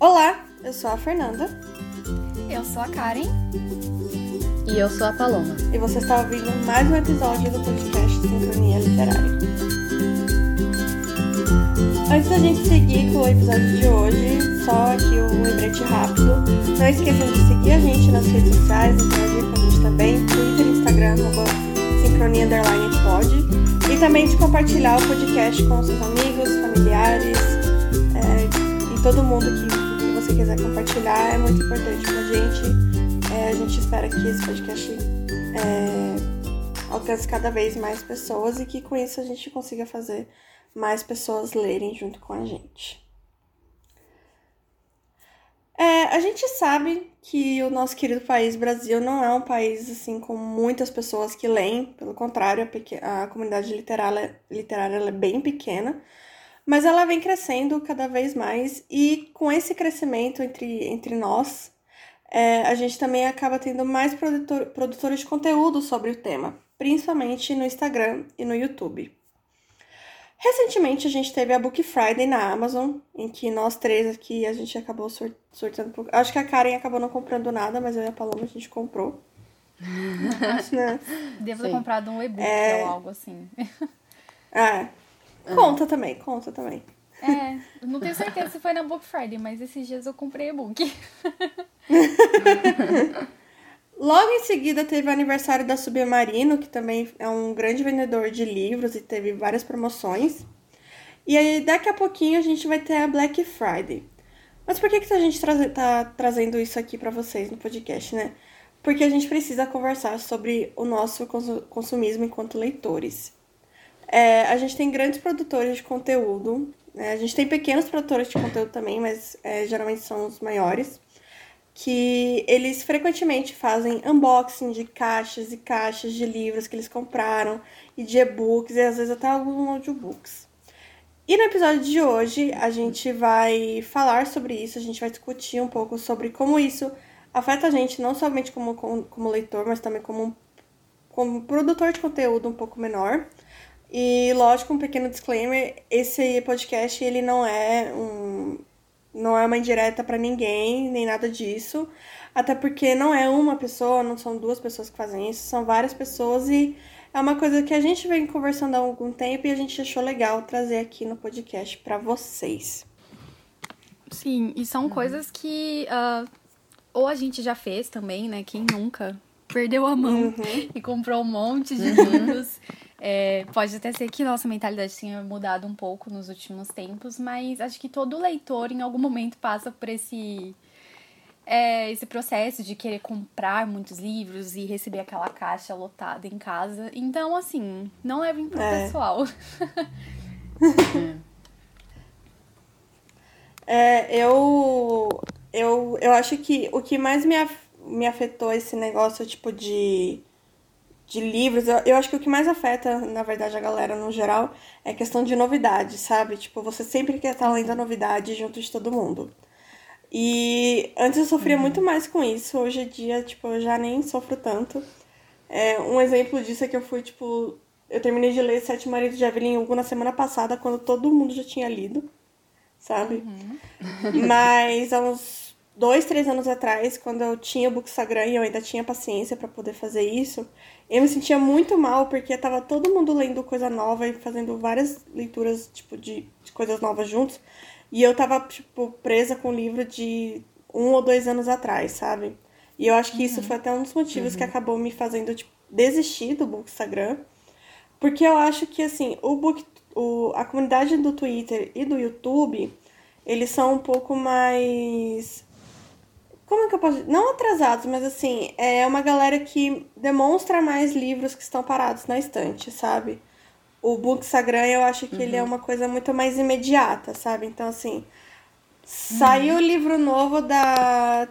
Olá, eu sou a Fernanda. Eu sou a Karen. E eu sou a Paloma. E você está ouvindo mais um episódio do podcast Sincronia Literária. Antes da gente seguir com o episódio de hoje, só aqui um lembrete rápido. Não esqueçam de seguir a gente nas redes sociais, interagir com a gente também, Twitter, Instagram, Sincronia Underline Pod. E também de compartilhar o podcast com seus amigos, familiares é, e todo mundo que, que você quiser compartilhar. É muito importante pra gente. É, a gente espera que esse podcast é, alcance cada vez mais pessoas e que com isso a gente consiga fazer mais pessoas lerem junto com a gente. É, a gente sabe que o nosso querido país Brasil não é um país assim com muitas pessoas que leem, pelo contrário, a, a comunidade literária, literária é bem pequena, mas ela vem crescendo cada vez mais e com esse crescimento entre, entre nós, é, a gente também acaba tendo mais produtor, produtores de conteúdo sobre o tema, principalmente no Instagram e no YouTube. Recentemente a gente teve a Book Friday na Amazon, em que nós três aqui a gente acabou sur surtando. Por... Acho que a Karen acabou não comprando nada, mas eu e a Paloma a gente comprou. né? Devo ter comprado um e-book é... ou algo assim. É. Conta também, conta também. É, não tenho certeza se foi na Book Friday, mas esses dias eu comprei e-book. Logo em seguida teve o aniversário da Submarino, que também é um grande vendedor de livros e teve várias promoções. E aí daqui a pouquinho a gente vai ter a Black Friday. Mas por que, que a gente tra tá trazendo isso aqui para vocês no podcast, né? Porque a gente precisa conversar sobre o nosso consumismo enquanto leitores. É, a gente tem grandes produtores de conteúdo, né? a gente tem pequenos produtores de conteúdo também, mas é, geralmente são os maiores que eles frequentemente fazem unboxing de caixas e caixas de livros que eles compraram e de e-books e às vezes até alguns audiobooks. E no episódio de hoje a gente vai falar sobre isso, a gente vai discutir um pouco sobre como isso afeta a gente não somente como, como, como leitor, mas também como, como produtor de conteúdo um pouco menor. E lógico, um pequeno disclaimer, esse podcast ele não é um não é uma indireta para ninguém, nem nada disso. Até porque não é uma pessoa, não são duas pessoas que fazem isso, são várias pessoas e é uma coisa que a gente vem conversando há algum tempo e a gente achou legal trazer aqui no podcast para vocês. Sim, e são uhum. coisas que uh, ou a gente já fez também, né? Quem nunca perdeu a mão uhum. e comprou um monte de livros. É, pode até ser que nossa mentalidade tenha mudado um pouco nos últimos tempos, mas acho que todo leitor em algum momento passa por esse é, esse processo de querer comprar muitos livros e receber aquela caixa lotada em casa. Então, assim, não levem pro é. pessoal. é, eu, eu, eu acho que o que mais me, me afetou esse negócio, tipo, de de livros, eu, eu acho que o que mais afeta, na verdade, a galera no geral é questão de novidade, sabe? Tipo, você sempre quer estar lendo a novidade junto de todo mundo. E antes eu sofria uhum. muito mais com isso, hoje em dia, tipo, eu já nem sofro tanto. É, um exemplo disso é que eu fui, tipo, eu terminei de ler Sete Maridos de Evelyn Hugo na semana passada, quando todo mundo já tinha lido, sabe? Uhum. Mas há uns dois, três anos atrás, quando eu tinha o Bookstagram e eu ainda tinha paciência para poder fazer isso, eu me sentia muito mal porque tava todo mundo lendo coisa nova e fazendo várias leituras, tipo, de, de coisas novas juntos. E eu tava, tipo, presa com o livro de um ou dois anos atrás, sabe? E eu acho que uhum. isso foi até um dos motivos uhum. que acabou me fazendo, tipo, desistir do Bookstagram. Porque eu acho que, assim, o book, o, a comunidade do Twitter e do YouTube, eles são um pouco mais como é que eu posso. Não atrasados, mas assim, é uma galera que demonstra mais livros que estão parados na estante, sabe? O Bookstagram, eu acho que uhum. ele é uhum. uma coisa muito mais imediata, sabe? Então, assim, saiu o uhum. livro novo da,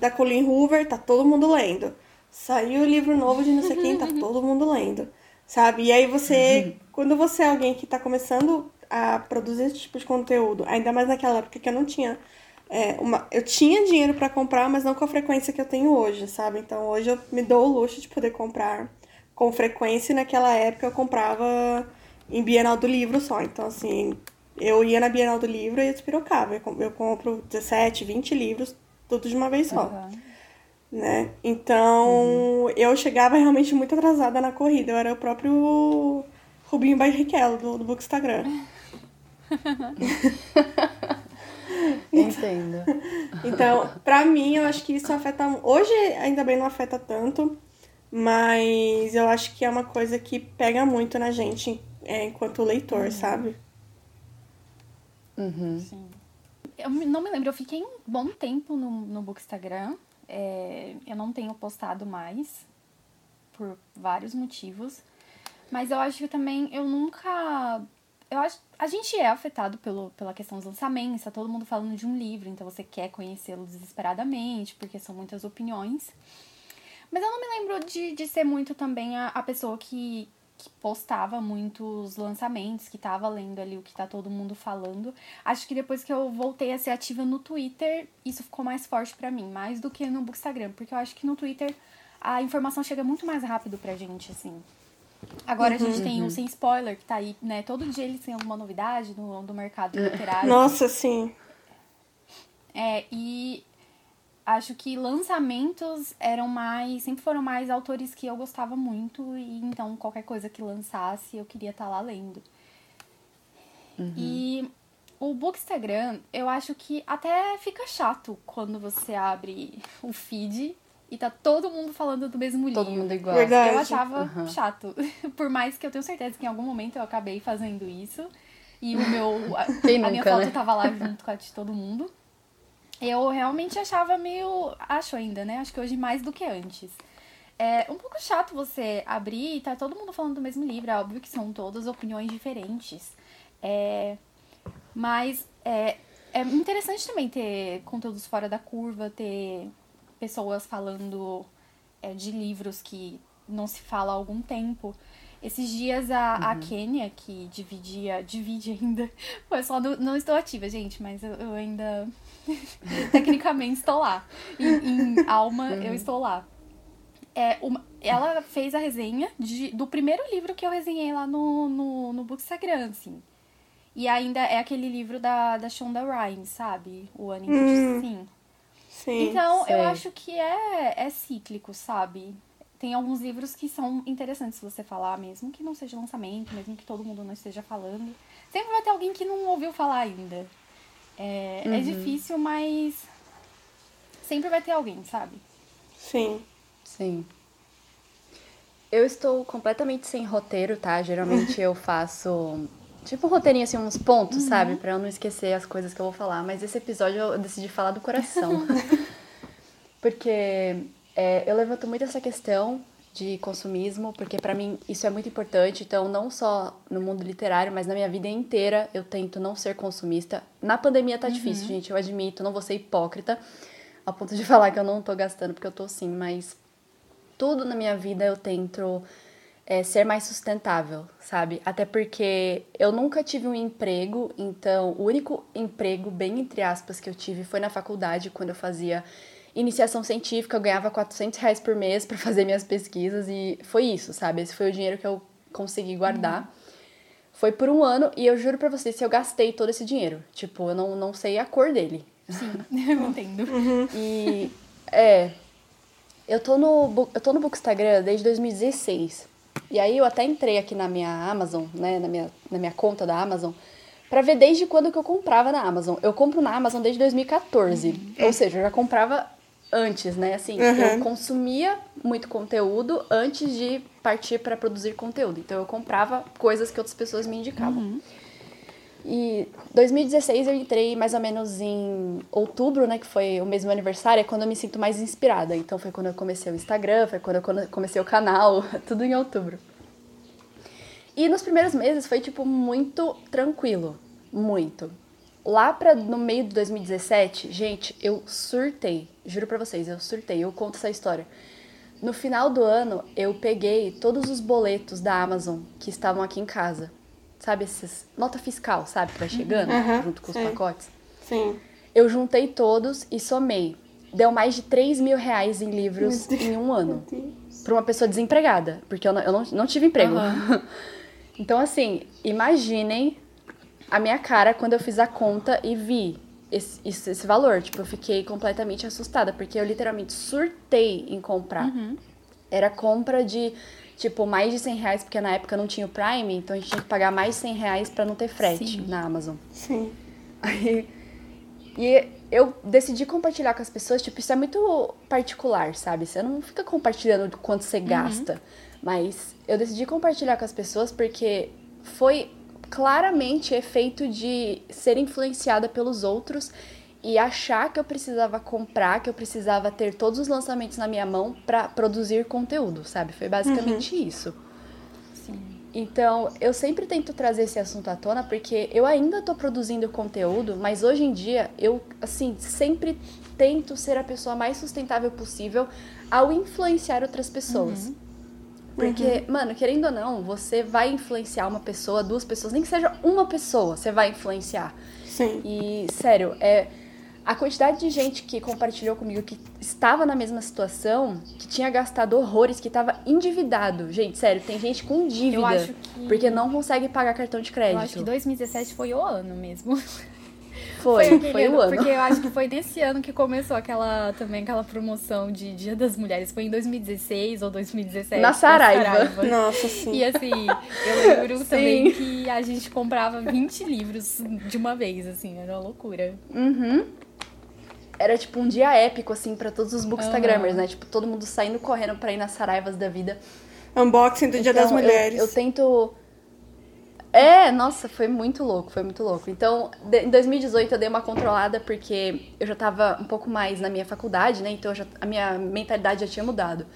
da Colleen Hoover, tá todo mundo lendo. Saiu o livro novo de não sei quem, tá todo mundo lendo, sabe? E aí você, uhum. quando você é alguém que tá começando a produzir esse tipo de conteúdo, ainda mais naquela época que eu não tinha é, uma, eu tinha dinheiro para comprar, mas não com a frequência que eu tenho hoje, sabe? Então hoje eu me dou o luxo de poder comprar com frequência e naquela época eu comprava em Bienal do Livro só. Então, assim, Eu ia na Bienal do Livro e despirocava. Eu compro 17, 20 livros, tudo de uma vez só. Uhum. Né? Então, uhum. eu chegava realmente muito atrasada na corrida. Eu era o próprio Rubinho Barrichello do, do Book Instagram. Entendo. Então, pra mim, eu acho que isso afeta. Hoje, ainda bem, não afeta tanto, mas eu acho que é uma coisa que pega muito na gente é, enquanto leitor, uhum. sabe? Uhum. Sim. Eu não me lembro, eu fiquei um bom tempo no, no Bookstagram. É, eu não tenho postado mais, por vários motivos. Mas eu acho que também eu nunca eu acho a gente é afetado pelo, pela questão dos lançamentos, tá todo mundo falando de um livro, então você quer conhecê-lo desesperadamente, porque são muitas opiniões. Mas eu não me lembro de, de ser muito também a, a pessoa que, que postava muitos lançamentos, que tava lendo ali o que tá todo mundo falando. Acho que depois que eu voltei a ser ativa no Twitter, isso ficou mais forte para mim, mais do que no Instagram, porque eu acho que no Twitter a informação chega muito mais rápido pra gente, assim. Agora uhum, a gente tem o uhum. Sem Spoiler, que tá aí, né? Todo dia eles têm alguma novidade no, do mercado literário. Nossa, sim. É, e acho que lançamentos eram mais. Sempre foram mais autores que eu gostava muito. E então qualquer coisa que lançasse eu queria estar tá lá lendo. Uhum. E o Bookstagram, eu acho que até fica chato quando você abre o feed e tá todo mundo falando do mesmo livro. Todo mundo igual. Verdade. Eu achava uhum. chato. Por mais que eu tenho certeza que em algum momento eu acabei fazendo isso. E o meu. A, Quem a minha foto né? tava lá junto com a de todo mundo. Eu realmente achava meio. Acho ainda, né? Acho que hoje mais do que antes. É um pouco chato você abrir e tá todo mundo falando do mesmo livro. É óbvio que são todas opiniões diferentes. É, mas é, é interessante também ter conteúdos fora da curva, ter pessoas falando é, de livros que não se fala há algum tempo. Esses dias a, uhum. a Kênia, que dividia, divide ainda, foi só não, não estou ativa, gente, mas eu, eu ainda tecnicamente estou lá. Em, em alma, uhum. eu estou lá. É, uma, ela fez a resenha de, do primeiro livro que eu resenhei lá no, no, no Bookstagram, assim. E ainda é aquele livro da, da Shonda Rhimes, sabe? O Anime hum. Sim. Sim, então, sei. eu acho que é, é cíclico, sabe? Tem alguns livros que são interessantes você falar, mesmo que não seja lançamento, mesmo que todo mundo não esteja falando. Sempre vai ter alguém que não ouviu falar ainda. É, é uhum. é difícil, mas sempre vai ter alguém, sabe? Sim. Sim. Eu estou completamente sem roteiro, tá? Geralmente eu faço Tipo um roteirinho, assim, uns pontos, uhum. sabe? Pra eu não esquecer as coisas que eu vou falar. Mas esse episódio eu decidi falar do coração. porque é, eu levanto muito essa questão de consumismo, porque para mim isso é muito importante. Então, não só no mundo literário, mas na minha vida inteira eu tento não ser consumista. Na pandemia tá uhum. difícil, gente, eu admito, não vou ser hipócrita, a ponto de falar que eu não tô gastando, porque eu tô sim, mas tudo na minha vida eu tento é, ser mais sustentável, sabe? Até porque eu nunca tive um emprego, então o único emprego, bem entre aspas, que eu tive foi na faculdade, quando eu fazia iniciação científica, eu ganhava 400 reais por mês para fazer minhas pesquisas e foi isso, sabe? Esse foi o dinheiro que eu consegui guardar. Uhum. Foi por um ano e eu juro pra vocês se eu gastei todo esse dinheiro. Tipo, eu não, não sei a cor dele. Sim, eu entendo. Uhum. E, é, eu tô no, eu tô no Bookstagram desde 2016. E aí eu até entrei aqui na minha Amazon, né, na minha, na minha conta da Amazon, para ver desde quando que eu comprava na Amazon. Eu compro na Amazon desde 2014. Uhum. Ou seja, eu já comprava antes, né? Assim, uhum. eu consumia muito conteúdo antes de partir para produzir conteúdo. Então eu comprava coisas que outras pessoas me indicavam. Uhum. E 2016 eu entrei mais ou menos em outubro, né, que foi o mesmo aniversário, é quando eu me sinto mais inspirada. Então foi quando eu comecei o Instagram, foi quando eu comecei o canal, tudo em outubro. E nos primeiros meses foi tipo muito tranquilo, muito. Lá para no meio de 2017, gente, eu surtei, juro para vocês, eu surtei, eu conto essa história. No final do ano, eu peguei todos os boletos da Amazon que estavam aqui em casa sabe, esses nota fiscal, sabe, que vai chegando uhum, junto com sim. os pacotes. Sim. Eu juntei todos e somei. Deu mais de 3 mil reais em livros em um ano. Para uma pessoa desempregada, porque eu não, eu não, não tive emprego. Uhum. então, assim, imaginem a minha cara quando eu fiz a conta e vi esse, esse, esse valor. Tipo, eu fiquei completamente assustada, porque eu literalmente surtei em comprar. Uhum. Era compra de, tipo, mais de 100 reais, porque na época não tinha o Prime, então a gente tinha que pagar mais de 100 reais pra não ter frete Sim. na Amazon. Sim. Aí, e eu decidi compartilhar com as pessoas, tipo, isso é muito particular, sabe? Você não fica compartilhando do quanto você gasta. Mas eu decidi compartilhar com as pessoas porque foi claramente efeito de ser influenciada pelos outros e achar que eu precisava comprar, que eu precisava ter todos os lançamentos na minha mão pra produzir conteúdo, sabe? Foi basicamente isso. Sim. Então, eu sempre tento trazer esse assunto à tona porque eu ainda tô produzindo conteúdo, mas hoje em dia eu, assim, sempre tento ser a pessoa mais sustentável possível ao influenciar outras pessoas. Porque, mano, querendo ou não, você vai influenciar uma pessoa, duas pessoas, nem que seja uma pessoa, você vai influenciar. Sim. E, sério, é a quantidade de gente que compartilhou comigo que estava na mesma situação, que tinha gastado horrores, que estava endividado. Gente, sério, tem gente com dívida Eu acho que- porque não consegue pagar cartão de crédito. Eu acho que 2017 foi o ano mesmo. Foi, foi, aquele o ano. Porque eu acho que foi nesse ano que começou aquela também aquela promoção de Dia das Mulheres. Foi em 2016 ou 2017. Na Saraiva. Nossa, sim. E assim, eu lembro Sim. também que a gente comprava 20 livros de uma vez, assim, era uma loucura. Uhum. Era tipo um dia épico, assim, pra todos os bookstagrammers, né? Tipo, todo mundo saindo correndo pra ir nas Saraivas da vida. Unboxing do Dia das Então, eu- Mulheres. Eu, tento. É, nossa, foi muito louco, foi muito louco. Então, de- em 2018 eu dei uma controlada porque eu já tava um pouco mais na minha faculdade, né? Então já- a minha mentalidade já tinha mudado.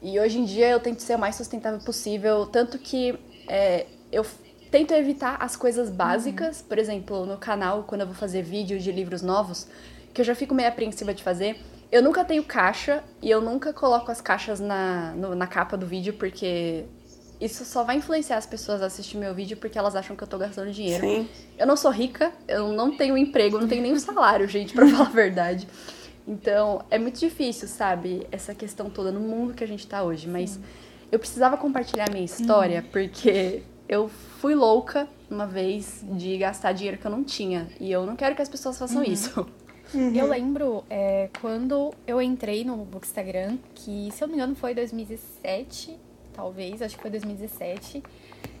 E hoje em dia eu tento ser o mais sustentável possível, tanto que é, eu tento evitar as coisas básicas, por exemplo, no canal, quando eu vou fazer vídeo de livros novos, que eu já fico meio apreensiva de fazer. Eu nunca tenho caixa e eu nunca coloco as caixas na, no- na capa do vídeo, porque isso só vai influenciar as pessoas a assistir meu vídeo porque elas acham que eu tô gastando dinheiro. Sim. Eu não sou rica, eu não tenho emprego, não tenho nem um salário, gente, pra falar a verdade. Então, é muito difícil, sabe, essa questão toda no mundo que a gente tá hoje. Mas eu precisava compartilhar minha história porque eu fui louca uma vez de gastar dinheiro que eu não tinha. E eu não quero que as pessoas façam isso. Eu lembro é, quando eu entrei no Bookstagram, que se eu não me engano foi 2017, talvez, acho que foi 2017.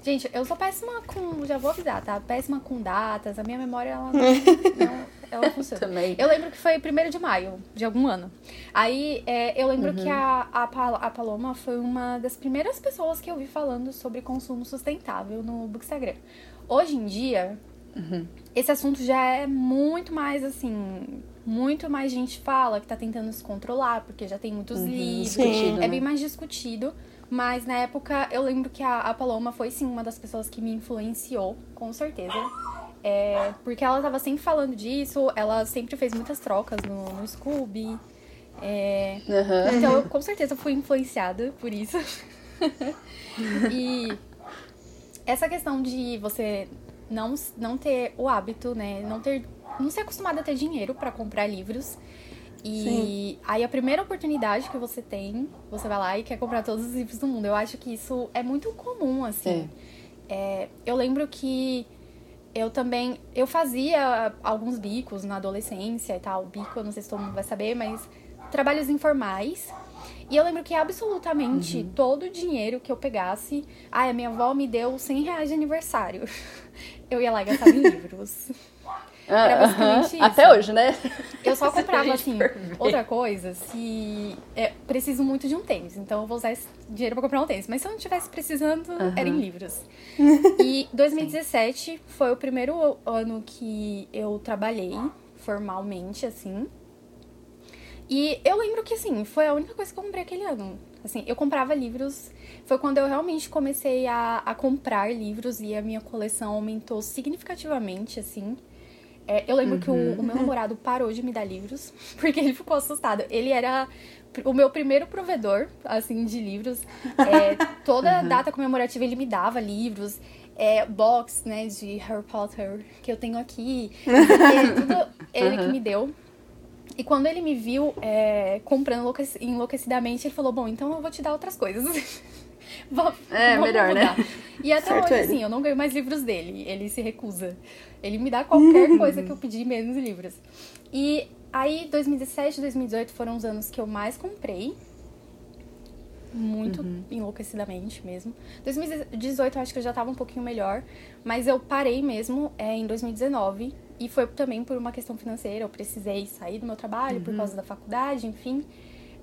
Gente, eu sou péssima com. Já vou avisar, tá? Péssima com datas, a minha memória ela não, não- ela funciona. Também. Eu lembro que foi 1 de maio de algum ano. Aí é, eu lembro que a, a, a Paloma foi uma das primeiras pessoas que eu vi falando sobre consumo sustentável no Bookstagram. Hoje em dia, esse assunto já é muito mais assim. Muito mais gente fala que tá tentando se controlar, porque já tem muitos livros. discutido, É né? bem mais discutido. Mas na época eu lembro que a, a Paloma foi sim uma das pessoas que me influenciou, com certeza. É, porque ela tava sempre falando disso, ela sempre fez muitas trocas no, no Scooby. É, Aham. então, eu com certeza fui influenciada por isso. e essa questão de você não, não ter o hábito, né? Não ter. Não ser acostumada a ter dinheiro pra comprar livros. E aí a primeira oportunidade que você tem, você vai lá e quer comprar todos os livros do mundo. Eu acho que isso é muito comum, assim. É, eu lembro que eu também. Eu fazia alguns bicos na adolescência e tal. Bico, eu não sei se todo mundo vai saber, mas trabalhos informais. E eu lembro que absolutamente todo o dinheiro que eu pegasse. Ai, a minha avó me deu 100 reais de aniversário. Eu ia lá e gastava em livros. Era basicamente isso. Até hoje, né? Eu só comprava, assim, outra coisa se. É, preciso muito de um tênis, então eu vou usar esse dinheiro pra comprar um tênis. Mas se eu não estivesse precisando, era em livros. E 2017 foi o primeiro ano que eu trabalhei formalmente, assim. E eu lembro que, assim, foi a única coisa que eu comprei aquele ano. Assim, eu comprava livros. Foi quando eu realmente comecei a, a comprar livros e a minha coleção aumentou significativamente, assim. É, eu lembro que o, o meu namorado parou de me dar livros, porque ele ficou assustado. Ele era o meu primeiro provedor, assim, de livros. É, toda data comemorativa ele me dava livros. É, box, né, de Harry Potter, que eu tenho aqui. Tudo ele que me deu. E quando ele me viu é, comprando enlouquec- enlouquecidamente, ele falou: Bom, então eu vou te dar outras coisas. Vou- É, vamos melhor, né? mudar. E até certo hoje, ele. assim, eu não ganho mais livros dele. Ele se recusa. Ele me dá qualquer uhum. coisa que eu pedir, menos livros. E aí, 2017 e 2018 foram os anos que eu mais comprei. Muito uhum. enlouquecidamente mesmo. 2018 eu acho que eu já tava um pouquinho melhor. Mas eu parei mesmo é, em 2019. E foi também por uma questão financeira. Eu precisei sair do meu trabalho uhum. por causa da faculdade, enfim.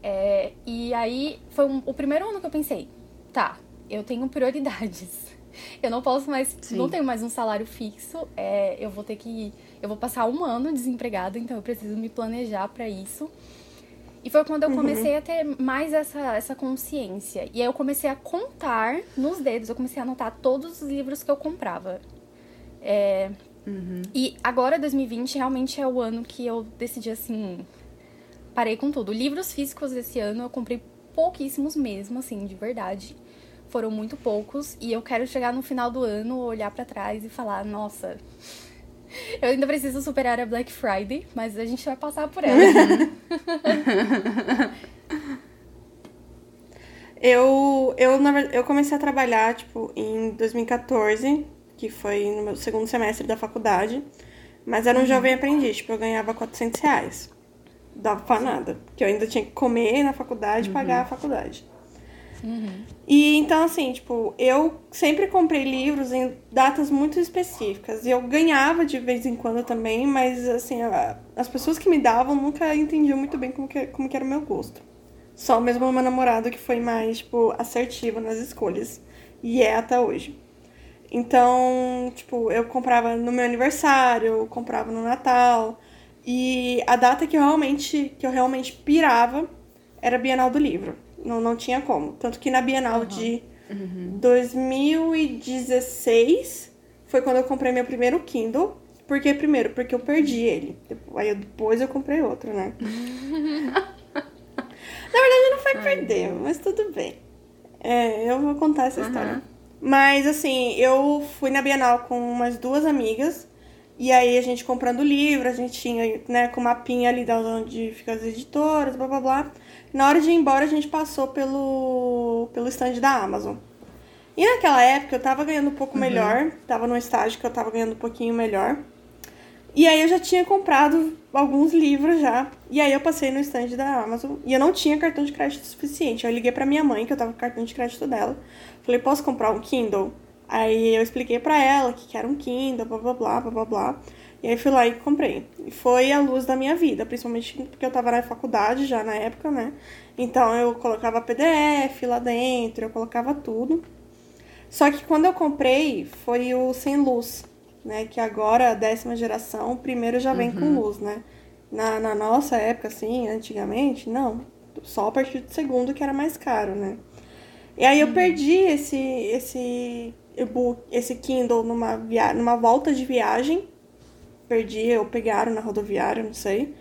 É, e aí foi um, o primeiro ano que eu pensei, tá, eu tenho prioridades. Eu não posso mais, Sim. não tenho mais um salário fixo. É, eu vou ter que, eu vou passar um ano desempregada, então eu preciso me planejar para isso. E foi quando eu uhum. comecei uhum. a ter mais essa, essa consciência. E aí eu comecei a contar nos dedos, eu comecei a anotar todos os livros que eu comprava. É, uhum. E agora, 2020, realmente é o ano que eu decidi assim parei com tudo. Livros físicos esse ano eu comprei pouquíssimos mesmo, assim, de verdade. Foram muito poucos e eu quero chegar no final do ano, olhar para trás e falar, nossa, eu ainda preciso superar a Black Friday, mas a gente vai passar por ela. eu, eu, eu comecei a trabalhar, tipo, em 2014, que foi no meu segundo semestre da faculdade, mas era um uhum. jovem aprendiz, tipo, eu ganhava 400 reais dava pra nada. Porque eu ainda tinha que comer na faculdade uhum. pagar a faculdade. Uhum. E então, assim, tipo, eu sempre comprei livros em datas muito específicas. E eu ganhava de vez em quando também, mas, assim, a, as pessoas que me davam nunca entendiam muito bem como que, como que era o meu gosto. Só mesmo o meu namorado que foi mais, tipo, assertivo nas escolhas. E é até hoje. Então, tipo, eu comprava no meu aniversário, eu comprava no Natal. E a data que eu realmente, que eu realmente pirava era a Bienal do Livro. Não, não tinha como. Tanto que na Bienal uhum. de uhum. 2016 foi quando eu comprei meu primeiro Kindle. Por que primeiro? Porque eu perdi ele. Aí depois eu comprei outro, né? na verdade não foi perder, mas tudo bem. É, eu vou contar essa uhum. história. Mas assim, eu fui na Bienal com umas duas amigas. E aí a gente comprando livro, a gente tinha, né, com mapinha ali da onde ficam as editoras, blá blá blá. Na hora de ir embora, a gente passou pelo, pelo stand da Amazon. E naquela época eu tava ganhando um pouco uhum. melhor, tava num estágio que eu tava ganhando um pouquinho melhor. E aí eu já tinha comprado alguns livros já. E aí eu passei no stand da Amazon e eu não tinha cartão de crédito suficiente. Eu liguei pra minha mãe, que eu tava com o cartão de crédito dela. Falei, posso comprar um Kindle? Aí eu expliquei para ela que era um Kindle, blá blá blá blá blá blá. E aí fui lá e comprei. E foi a luz da minha vida, principalmente porque eu tava na faculdade já na época, né? Então eu colocava PDF lá dentro, eu colocava tudo. Só que quando eu comprei foi o sem luz, né? Que agora décima geração, o primeiro já vem uhum. com luz, né? Na, na nossa época, assim, antigamente, não. Só a partir do segundo que era mais caro, né? E aí eu uhum. perdi esse, esse e-book, esse Kindle numa, via... numa volta de viagem. Perdi ou pegaram na rodoviária, não sei.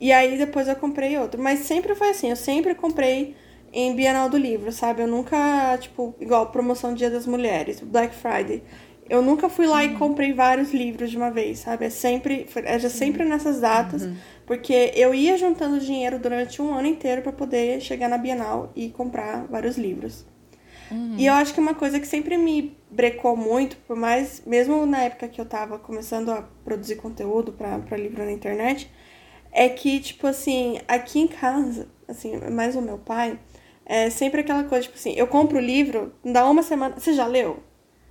E aí depois eu comprei outro. Mas sempre foi assim, eu sempre comprei em Bienal do Livro, sabe? Eu nunca, tipo, igual promoção Dia das Mulheres, Black Friday. Eu nunca fui lá uhum. e comprei vários livros de uma vez, sabe? É sempre, é sempre nessas datas, uhum. porque eu ia juntando dinheiro durante um ano inteiro para poder chegar na Bienal e comprar vários livros. Uhum. E eu acho que uma coisa que sempre me brecou muito, por mais, mesmo na época que eu tava começando a produzir conteúdo para livro na internet, é que, tipo assim, aqui em casa, assim, mais o meu pai, é sempre aquela coisa, tipo assim, eu compro o livro, dá uma semana, você já leu?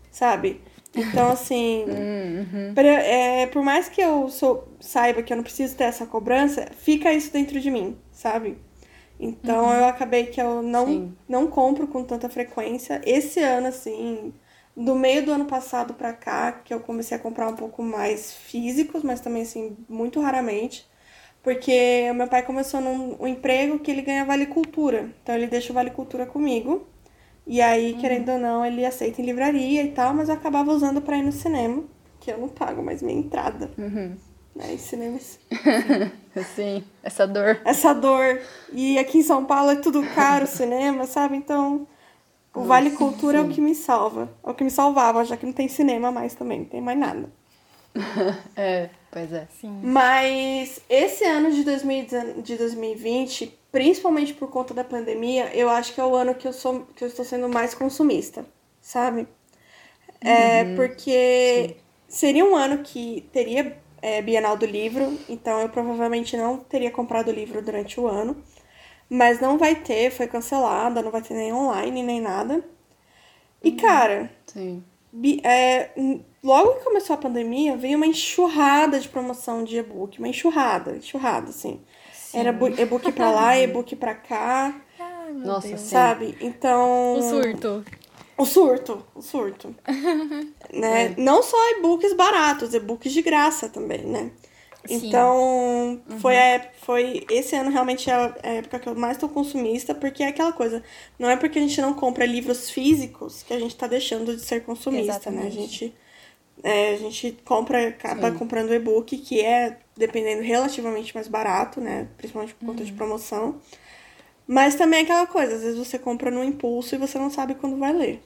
Sabe? Então, assim, uhum. pra, é, por mais que eu sou, saiba que eu não preciso ter essa cobrança, fica isso dentro de mim, sabe? Então uhum. eu acabei que eu não, não compro com tanta frequência. Esse ano, assim, do meio do ano passado pra cá, que eu comecei a comprar um pouco mais físicos, mas também, assim, muito raramente. Porque meu pai começou num um emprego que ele ganha Vale Cultura. Então ele deixa o Vale Cultura comigo. E aí, uhum. querendo ou não, ele aceita em livraria e tal, mas eu acabava usando pra ir no cinema, que eu não pago mais minha entrada. Uhum né, em cinemas. Sim, essa dor. Essa dor. E aqui em São Paulo é tudo caro cinema, sabe? Então, o Vale Cultura sim. é o que me salva. É o que me salvava, já que não tem cinema mais também, não tem mais nada. é, pois é. Sim. Mas esse ano de, 2020, de 2020, principalmente por conta da pandemia, eu acho que é o ano que eu, sou, que eu estou sendo mais consumista, sabe? É, uhum. Porque Sim. seria um ano que teria é, Bienal do Livro, então eu provavelmente não teria comprado o livro durante o ano. Mas não vai ter, foi cancelada, não vai ter nem online, nem nada. E, uhum. cara, Sim. É, logo que começou a pandemia, veio uma enxurrada de promoção de e-book. Uma enxurrada, enxurrada, assim. Sim. Era e-book pra lá, e-book pra cá. Ai, Nossa, Deus. sabe? Então. O surto. O surto, o surto. né? É. Não só e-books baratos, e-books de graça também, né? Sim. Então, uhum. foi, a, foi esse ano realmente a, a época que eu mais tô consumista, porque é aquela coisa, não é porque a gente não compra livros físicos que a gente tá deixando de ser consumista, Exatamente. né? A gente, é, a gente compra, acaba Sim. comprando e-book, que é, dependendo, relativamente mais barato, né? Principalmente por conta uhum. de promoção. Mas também é aquela coisa, às vezes você compra no impulso e você não sabe quando vai ler.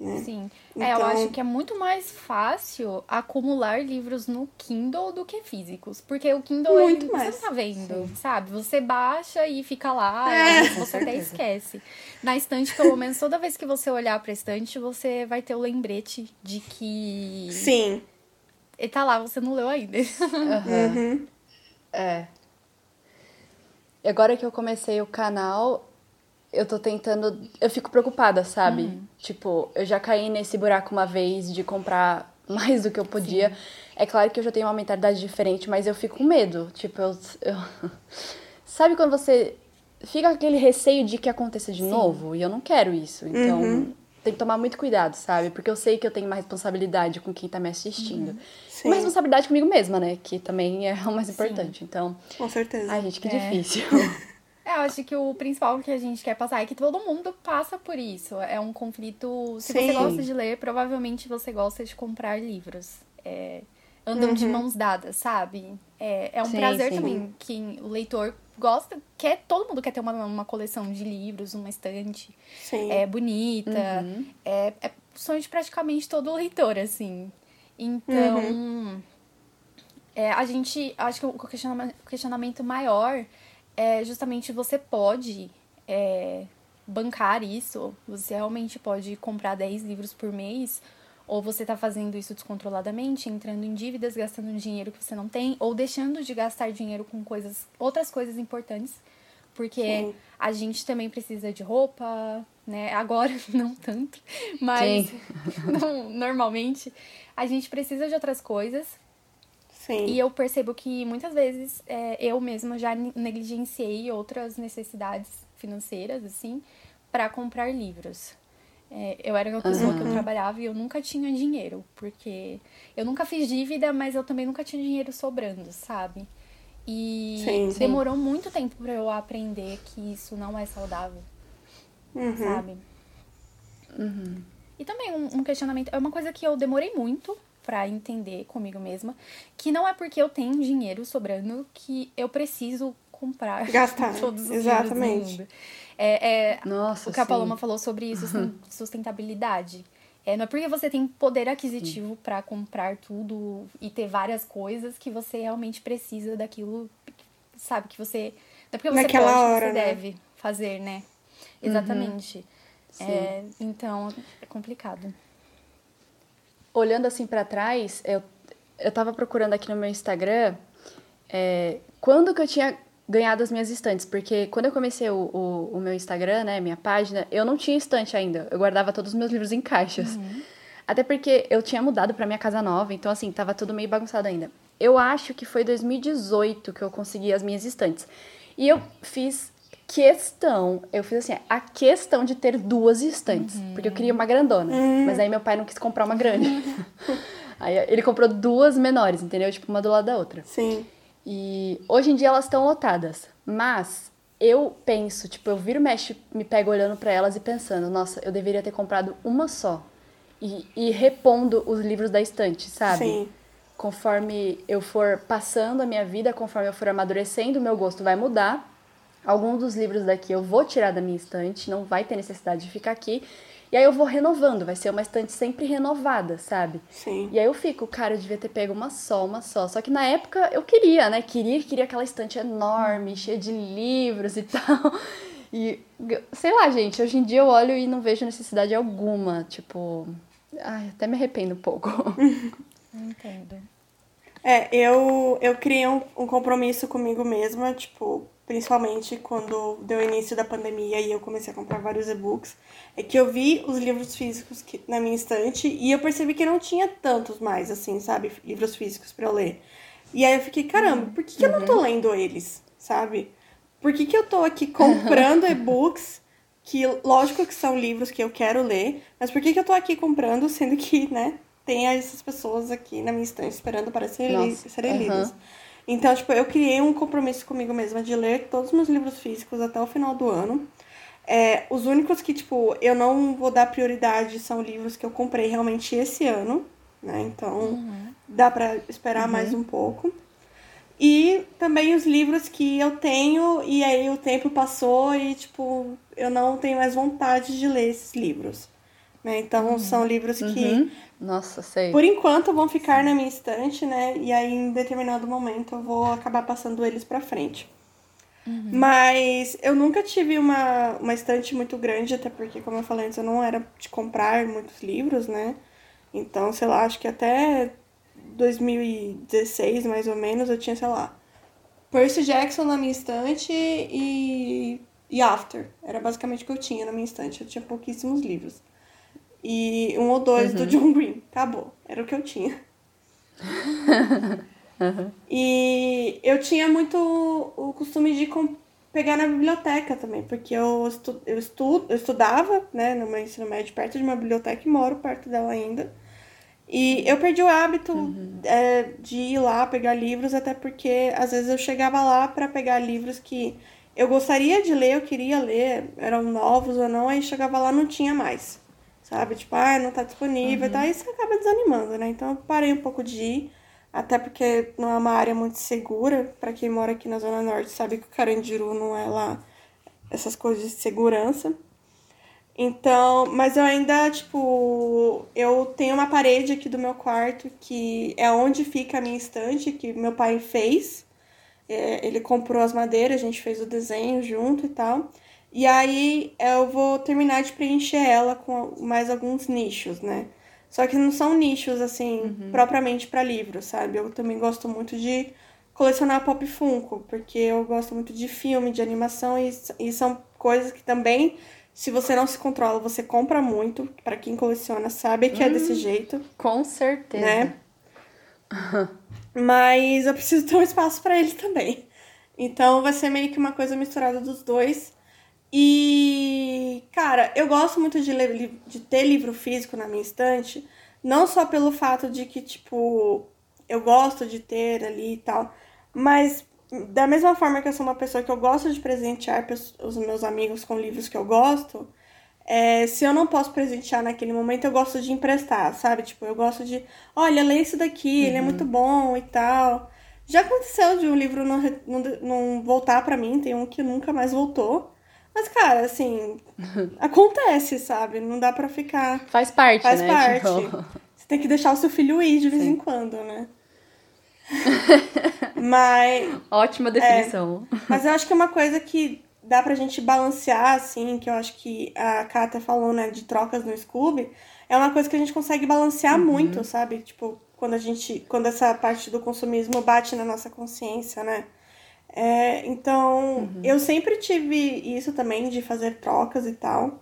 Né? Sim. Então... É, eu acho que é muito mais fácil acumular livros no Kindle do que físicos. Porque o Kindle muito ele, mais. você não tá vendo, Sim. sabe? Você baixa e fica lá, é. você até esquece. Na estante, pelo menos, toda vez que você olhar pra estante, você vai ter o lembrete de que. Sim. Ele tá lá, você não leu ainda. Uhum. uhum. É. Agora que eu comecei o canal, eu tô tentando. Eu fico preocupada, sabe? Uhum. Tipo, eu já caí nesse buraco uma vez de comprar mais do que eu podia. Sim. É claro que eu já tenho uma mentalidade diferente, mas eu fico com medo. Tipo, eu. eu... sabe quando você fica com aquele receio de que aconteça de Sim. novo? E eu não quero isso. Então, uhum. tem que tomar muito cuidado, sabe? Porque eu sei que eu tenho uma responsabilidade com quem tá me assistindo. Uhum. Uma responsabilidade comigo mesma, né? Que também é o mais importante. Então. Com certeza. Ai, gente, que é. difícil. É, eu acho que o principal que a gente quer passar é que todo mundo passa por isso. É um conflito. Se Sim. você gosta de ler, provavelmente você gosta de comprar livros. É, andam uhum. de mãos dadas, sabe? É, é um sim, prazer sim. também que o leitor gosta, quer, todo mundo quer ter uma, uma coleção de livros, uma estante sim. é bonita. Uhum. É, é sonho de praticamente todo leitor, assim. Então, uhum. é, a gente, acho que o questionamento, maior é justamente você pode é, bancar isso, você realmente pode comprar 10 livros por mês, ou você está fazendo isso descontroladamente, entrando em dívidas, gastando dinheiro que você não tem, ou deixando de gastar dinheiro com coisas, outras coisas importantes, porque Sim. a gente também precisa de roupa, né? Agora não tanto, mas não, normalmente a gente precisa de outras coisas Sim. E eu percebo que muitas vezes é, eu mesma já negligenciei outras necessidades financeiras, assim, para comprar livros. É, eu era uma pessoa uhum. que eu trabalhava e eu nunca tinha dinheiro, porque eu nunca fiz dívida, mas eu também nunca tinha dinheiro sobrando, sabe? E sim, demorou sim. muito tempo para eu aprender que isso não é saudável, uhum. sabe? Uhum. E também um, um questionamento, é uma coisa que eu demorei muito para entender comigo mesma que não é porque eu tenho dinheiro sobrando que eu preciso comprar gastar todos os exatamente é, é Nossa, o que a Paloma falou sobre isso sustentabilidade é, não é porque você tem poder aquisitivo para comprar tudo e ter várias coisas que você realmente precisa daquilo sabe que você não é porque você Naquela pode hora, você né? deve fazer né. Exatamente uhum. é, então é complicado olhando assim para trás, eu, eu tava procurando aqui no meu Instagram é, quando que eu tinha ganhado as minhas estantes, porque quando eu comecei o, o, o, meu Instagram, né, minha página, eu não tinha estante ainda, eu guardava todos os meus livros em caixas. Uhum. Até porque eu tinha mudado para minha casa nova, então assim, tava tudo meio bagunçado ainda. Eu acho que foi 2018 que eu consegui as minhas estantes. E eu fiz questão, eu fiz assim, a questão de ter duas estantes, uhum. porque eu queria uma grandona, uhum. mas aí meu pai não quis comprar uma grande. aí ele comprou duas menores, entendeu? Tipo, uma do lado da outra. Sim. E hoje em dia elas estão lotadas, mas eu penso, tipo, eu viro mexe, me pego olhando para elas e pensando, nossa, eu deveria ter comprado uma só. E, e repondo os livros da estante, sabe? Sim. Conforme eu for passando a minha vida, conforme eu for amadurecendo, o meu gosto vai mudar Alguns dos livros daqui eu vou tirar da minha estante, não vai ter necessidade de ficar aqui. E aí eu vou renovando, vai ser uma estante sempre renovada, sabe? Sim. E aí eu fico, cara, eu devia ter pego uma só, uma só. Só que na época eu queria, né? Queria, queria aquela estante enorme, cheia de livros e tal. E sei lá, gente, hoje em dia eu olho e não vejo necessidade alguma, tipo, Ai, até me arrependo um pouco. Entendo. É, eu, eu criei um, um compromisso comigo mesma, tipo, principalmente quando deu início da pandemia e eu comecei a comprar vários e-books, é que eu vi os livros físicos que, na minha estante e eu percebi que não tinha tantos mais, assim, sabe, livros físicos para eu ler. E aí eu fiquei, caramba, por que, que eu não tô uhum. lendo eles, sabe? Por que, que eu tô aqui comprando e-books, que lógico que são livros que eu quero ler, mas por que, que eu tô aqui comprando, sendo que, né, tem essas pessoas aqui na minha estante esperando para serem, serem uhum. lidos. Então, tipo, eu criei um compromisso comigo mesma de ler todos os meus livros físicos até o final do ano. É, os únicos que, tipo, eu não vou dar prioridade são livros que eu comprei realmente esse ano, né? Então, uhum. dá para esperar uhum. mais um pouco. E também os livros que eu tenho e aí o tempo passou e, tipo, eu não tenho mais vontade de ler esses livros. Né? Então, uhum. são livros que uhum. Nossa, sei. Por enquanto vão ficar na minha estante, né? E aí em determinado momento eu vou acabar passando eles para frente. Uhum. Mas eu nunca tive uma, uma estante muito grande, até porque, como eu falei antes, eu não era de comprar muitos livros, né? Então, sei lá, acho que até 2016, mais ou menos, eu tinha, sei lá, Percy Jackson na minha estante e, e After. Era basicamente o que eu tinha na minha estante. Eu tinha pouquíssimos livros. E um ou dois uhum. do John Green. Acabou. Era o que eu tinha. uhum. E eu tinha muito o costume de pegar na biblioteca também, porque eu, estu eu, estu eu estudava né, no meu ensino médio perto de uma biblioteca e moro perto dela ainda. E eu perdi o hábito uhum. é, de ir lá pegar livros, até porque às vezes eu chegava lá para pegar livros que eu gostaria de ler, eu queria ler, eram novos ou não, aí chegava lá não tinha mais sabe? Tipo, ah, não tá disponível uhum. e tal. Isso acaba desanimando, né? Então eu parei um pouco de ir, até porque não é uma área muito segura. para quem mora aqui na Zona Norte sabe que o Carandiru não é lá essas coisas de segurança. Então, mas eu ainda, tipo, eu tenho uma parede aqui do meu quarto que é onde fica a minha estante, que meu pai fez. É, ele comprou as madeiras, a gente fez o desenho junto e tal. E aí eu vou terminar de preencher ela com mais alguns nichos, né? Só que não são nichos, assim, uhum. propriamente para livros, sabe? Eu também gosto muito de colecionar pop funko, porque eu gosto muito de filme, de animação, e, e são coisas que também, se você não se controla, você compra muito. para quem coleciona sabe que hum, é desse hum, jeito. Com certeza. Né? Mas eu preciso ter um espaço para ele também. Então vai ser meio que uma coisa misturada dos dois. E, cara, eu gosto muito de, ler, de ter livro físico na minha estante, não só pelo fato de que, tipo, eu gosto de ter ali e tal, mas da mesma forma que eu sou uma pessoa que eu gosto de presentear os meus amigos com livros que eu gosto, é, se eu não posso presentear naquele momento, eu gosto de emprestar, sabe? Tipo, eu gosto de, olha, lê isso daqui, uhum. ele é muito uhum. bom e tal. Já aconteceu de um livro não, não, não voltar para mim, tem um que nunca mais voltou. Mas, cara, assim, acontece, sabe? Não dá pra ficar. Faz parte, Faz né? parte. Tipo... Você tem que deixar o seu filho ir de vez Sim. em quando, né? mas. Ótima definição. É, mas eu acho que é uma coisa que dá pra gente balancear, assim, que eu acho que a Kata falou, né, de trocas no Scooby, é uma coisa que a gente consegue balancear uhum. muito, sabe? Tipo, quando a gente. Quando essa parte do consumismo bate na nossa consciência, né? É, então, uhum. eu sempre tive isso também de fazer trocas e tal.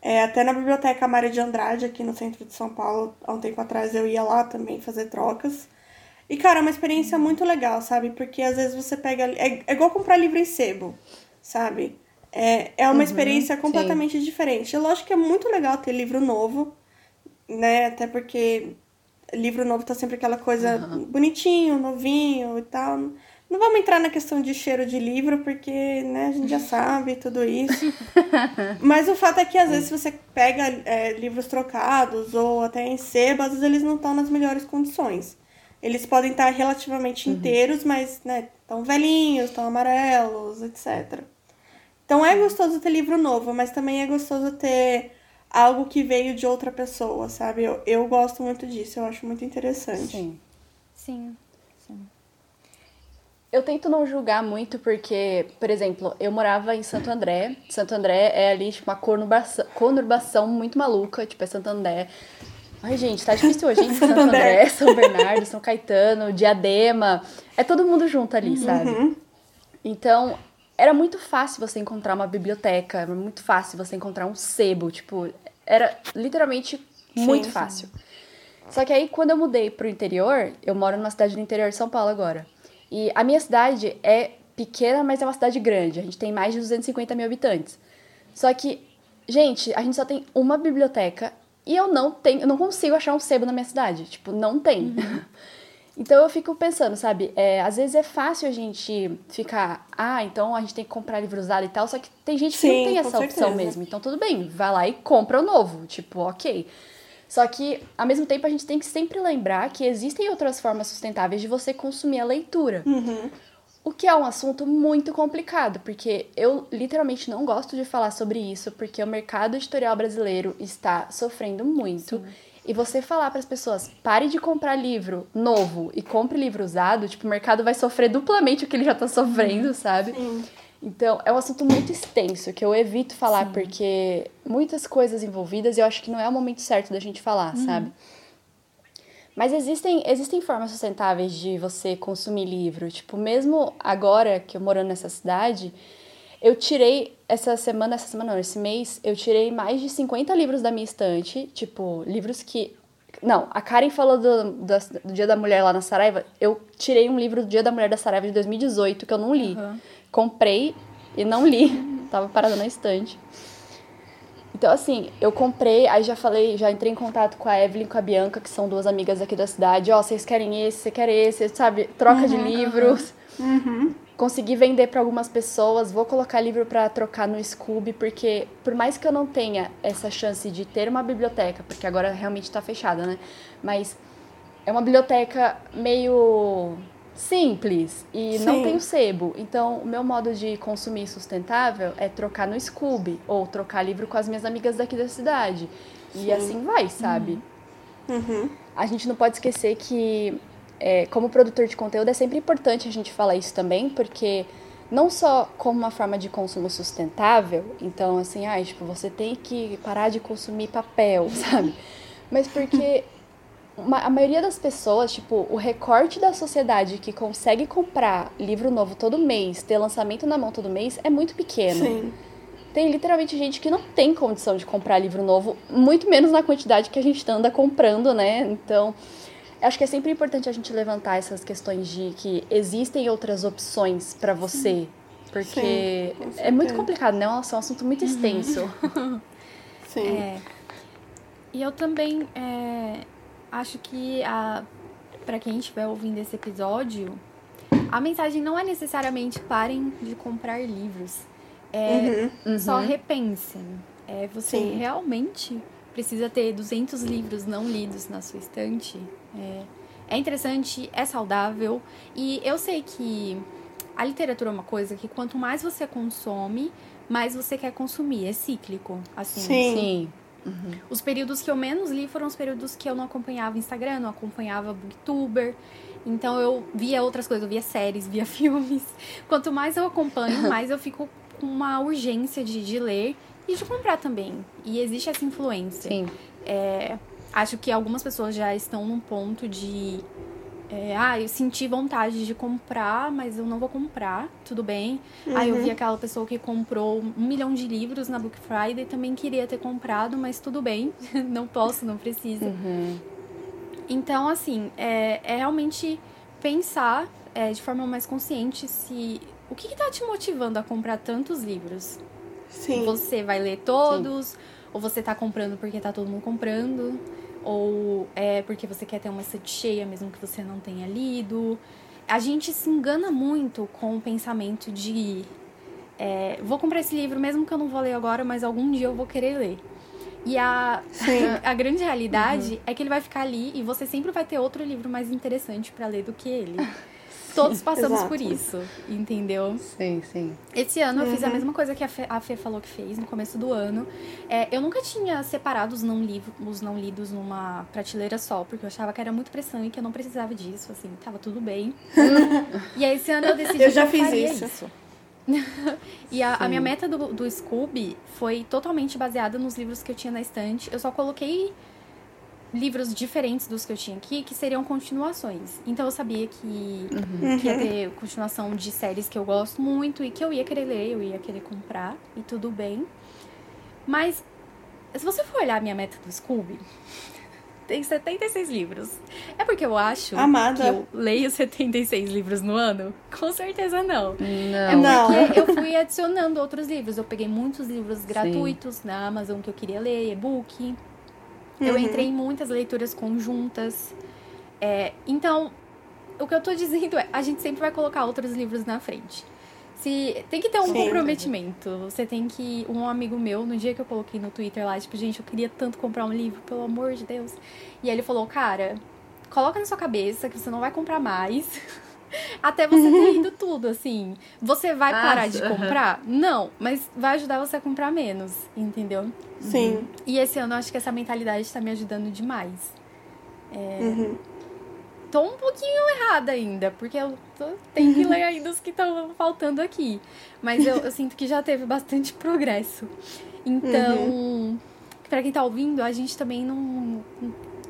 É, até na Biblioteca Maria de Andrade, aqui no centro de São Paulo, há um tempo atrás eu ia lá também fazer trocas. E, cara, é uma experiência muito legal, sabe? Porque às vezes você pega. É, é igual comprar livro em sebo, sabe? É, é uma uhum, experiência completamente sim. diferente. Lógico que é muito legal ter livro novo, né? Até porque livro novo tá sempre aquela coisa uhum. bonitinho, novinho e tal. Não vamos entrar na questão de cheiro de livro, porque né, a gente já sabe tudo isso. Mas o fato é que às vezes você pega é, livros trocados ou até em vezes eles não estão nas melhores condições. Eles podem estar relativamente uhum. inteiros, mas né, estão velhinhos, estão amarelos, etc. Então é gostoso ter livro novo, mas também é gostoso ter algo que veio de outra pessoa, sabe? Eu, eu gosto muito disso, eu acho muito interessante. Sim. Sim. Eu tento não julgar muito porque, por exemplo, eu morava em Santo André. Santo André é ali, tipo, uma conurbação, conurbação muito maluca, tipo, é Santo André. Ai, gente, tá difícil hoje, hein? Santo André, São Bernardo, São Caetano, Diadema. É todo mundo junto ali, sabe? Uhum. Então, era muito fácil você encontrar uma biblioteca, era muito fácil você encontrar um sebo, tipo, era literalmente muito Sim, fácil. Só que aí, quando eu mudei pro interior, eu moro numa cidade do interior de São Paulo agora. E a minha cidade é pequena, mas é uma cidade grande. A gente tem mais de 250 mil habitantes. Só que, gente, a gente só tem uma biblioteca e eu não tenho, eu não consigo achar um sebo na minha cidade. Tipo, não tem. Então eu fico pensando, sabe? É, às vezes é fácil a gente ficar, ah, então a gente tem que comprar livro usado e tal, só que tem gente que Sim, não tem essa opção certeza. mesmo. Então tudo bem, vai lá e compra o novo. Tipo, ok. Só que, ao mesmo tempo, a gente tem que sempre lembrar que existem outras formas sustentáveis de você consumir a leitura. Uhum. O que é um assunto muito complicado, porque eu literalmente não gosto de falar sobre isso, porque o mercado editorial brasileiro está sofrendo muito. E você falar para as pessoas, pare de comprar livro novo e compre livro usado, tipo, o mercado vai sofrer duplamente o que ele já tá sofrendo, sabe? Sim. Então, é um assunto muito extenso que eu evito falar, porque muitas coisas envolvidas e eu acho que não é o momento certo da gente falar, sabe? Mas existem, existem formas sustentáveis de você consumir livro. Tipo, mesmo agora que eu morando nessa cidade, eu tirei essa semana, essa semana não, esse mês, eu tirei mais de 50 livros da minha estante. Tipo, livros que. Não, a Karen falou do, do, do Dia da Mulher lá na Saraiva. Eu tirei um livro do Dia da Mulher da Saraiva de 2018 que eu não li. Aham. Comprei e não li. Tava parada na estante. Então, assim, eu comprei, aí já falei, já entrei em contato com a Evelyn e com a Bianca, que são duas amigas aqui da cidade. Ó, vocês querem esse, você quer esse, sabe? Troca de livros. Consegui vender para algumas pessoas, vou colocar livro para trocar no Scooby, porque por mais que eu não tenha essa chance de ter uma biblioteca, porque agora realmente tá fechada, né? Mas é uma biblioteca meio simples e não Sim. tem o sebo. Então, o meu modo de consumir sustentável é trocar no Scooby ou trocar livro com as minhas amigas daqui da cidade. E assim vai, sabe? Uhum. A gente não pode esquecer que, é, como produtor de conteúdo, é sempre importante a gente falar isso também, porque não só como uma forma de consumo sustentável, então assim, ah, tipo, você tem que parar de consumir papel, sabe? Mas porque uma- a maioria das pessoas, tipo, o recorte da sociedade que consegue comprar livro novo todo mês, ter lançamento na mão todo mês, é muito pequeno. Sim. Tem literalmente gente que não tem condição de comprar livro novo, muito menos na quantidade que a gente anda comprando, né? Então, acho que é sempre importante a gente levantar essas questões de que existem outras opções pra você. Porque Sim, é muito complicado, né? Nossa, é um assunto muito extenso. Sim. É. E eu também é, acho que a para quem estiver ouvindo esse episódio, a mensagem não é necessariamente parem de comprar livros. É só repensem. É, você Sim. realmente precisa ter 200 livros não lidos na sua estante. É, é interessante, é saudável. E eu sei que a literatura é uma coisa que quanto mais você consome, mais você quer consumir. É cíclico. Assim, Sim. Sim. os períodos que eu menos li foram os períodos que eu não acompanhava Instagram, não acompanhava Booktuber. Então eu via outras coisas, eu via séries, via filmes. Quanto mais eu acompanho, mais eu fico com uma urgência de, de ler e de comprar também. E existe essa influência. Sim. É, acho que algumas pessoas já estão num ponto de. É, ah, eu senti vontade de comprar, mas eu não vou comprar, tudo bem. Aí eu vi aquela pessoa que comprou um milhão de livros na Book Friday, também queria ter comprado, mas tudo bem, não posso, não precisa. Uhum. Então, assim, é, é realmente pensar é, de forma mais consciente se. O que, que tá te motivando a comprar tantos livros? Sim. Você vai ler todos? Ou você tá comprando porque tá todo mundo comprando? Ou é porque você quer ter uma estante cheia mesmo que você não tenha lido? A gente se engana muito com o pensamento de é, vou comprar esse livro mesmo que eu não vou ler agora, mas algum dia eu vou querer ler. E a, a grande realidade é que ele vai ficar ali e você sempre vai ter outro livro mais interessante pra ler do que ele. Todos passamos por isso, entendeu? Sim, sim. Esse ano eu fiz a Uhum. mesma coisa que a Fê, a Fê falou que fez no começo do ano. É, eu nunca tinha separado os não, os não lidos numa prateleira só, porque eu achava que era muito pressão e que eu não precisava disso, assim, tava tudo bem. e aí esse ano eu decidi Eu já que eu fiz faria isso. e a, a minha meta do, do Scooby foi totalmente baseada nos livros que eu tinha na estante. Eu só coloquei livros diferentes dos que eu tinha aqui, que seriam continuações. Então eu sabia que, uhum. que ia ter continuação de séries que eu gosto muito e que eu ia querer ler, eu ia querer comprar, e tudo bem. Mas, se você for olhar a minha meta do Scooby, tem 76 livros. É porque eu acho Amada. que eu leio 76 livros no ano? Com certeza não. Não. É porque eu fui adicionando outros livros. Eu peguei muitos livros gratuitos Sim. na Amazon que eu queria ler, e-book. Uhum. Eu entrei em muitas leituras conjuntas. É, então, o que eu tô dizendo é, a gente sempre vai colocar outros livros na frente. Se, tem que ter um Sim. comprometimento. Você tem que. Um amigo meu, no dia que eu coloquei no Twitter lá, tipo, gente, eu queria tanto comprar um livro, pelo amor de Deus. E aí ele falou, cara, coloca na sua cabeça que você não vai comprar mais. Até você ter lido tudo, assim. Você vai ah, parar de comprar? Uh -huh. Não, mas vai ajudar você a comprar menos, entendeu? Sim. Uhum. E esse ano eu acho que essa mentalidade está me ajudando demais. É... Uhum tô um pouquinho errada ainda, porque eu tô, tenho que ler ainda os que estão faltando aqui. Mas eu, eu, sinto que já teve bastante progresso. Então, uhum. para quem tá ouvindo, a gente também não,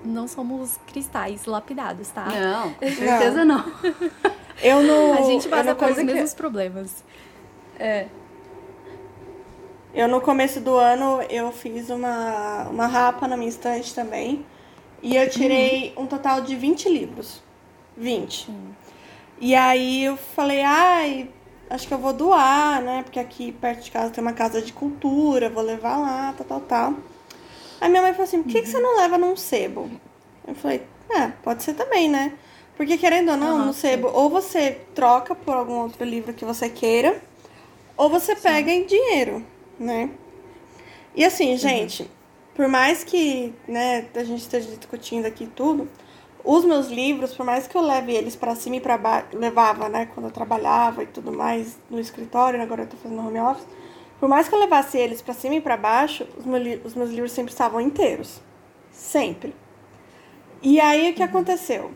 não somos cristais lapidados, tá? Não, com certeza não. Eu não. A gente passa pelos mesmos que... problemas. É. Eu no começo do ano eu fiz uma, uma rapa na minha estante também. E eu tirei uhum. um total de 20 livros. 20. Uhum. E aí eu falei, ai, acho que eu vou doar, né? Porque aqui perto de casa tem uma casa de cultura, vou levar lá, tal, tal, tal. Aí minha mãe falou assim, por que, que você não leva num sebo? Eu falei, é, pode ser também, né? Porque querendo ou não, uhum, no sebo, sim. ou você troca por algum outro livro que você queira, ou você sim. pega em dinheiro, né? E assim, uhum. gente, por mais que, né, a gente esteja discutindo aqui tudo, os meus livros, por mais que eu leve eles para cima e para baixo, levava, né, quando eu trabalhava e tudo mais no escritório, agora eu tô fazendo home office, por mais que eu levasse eles para cima e para baixo, os meus, os meus livros sempre estavam inteiros. Sempre. E aí o que aconteceu?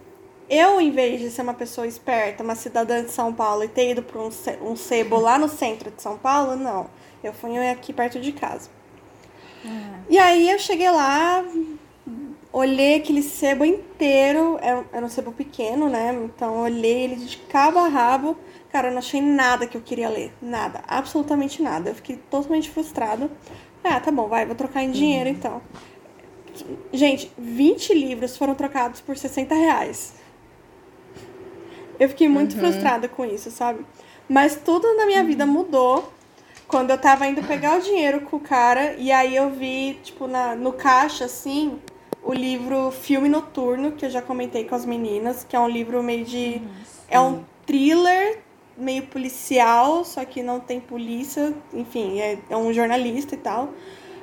Eu, em vez de ser uma pessoa esperta, uma cidadã de São Paulo e ter ido para um, um sebo lá no centro de São Paulo, não. Eu fui aqui perto de casa. Uhum. E aí eu cheguei lá, olhei aquele sebo inteiro, era, era um sebo pequeno, né? Então olhei ele de cabo a rabo. Cara, eu não achei nada que eu queria ler. Nada, absolutamente nada. Eu fiquei totalmente frustrada. Ah, tá bom, vai, vou trocar em dinheiro uhum. então. Gente, 20 livros foram trocados por 60 reais. Eu fiquei muito uhum. frustrada com isso, sabe? Mas tudo na minha uhum. vida mudou quando eu tava indo pegar o dinheiro com o cara, e aí eu vi, tipo, na, no caixa, assim, o livro Filme Noturno, que eu já comentei com as meninas, que é um livro meio de. é um thriller meio policial, só que não tem polícia, enfim, é, é um jornalista e tal.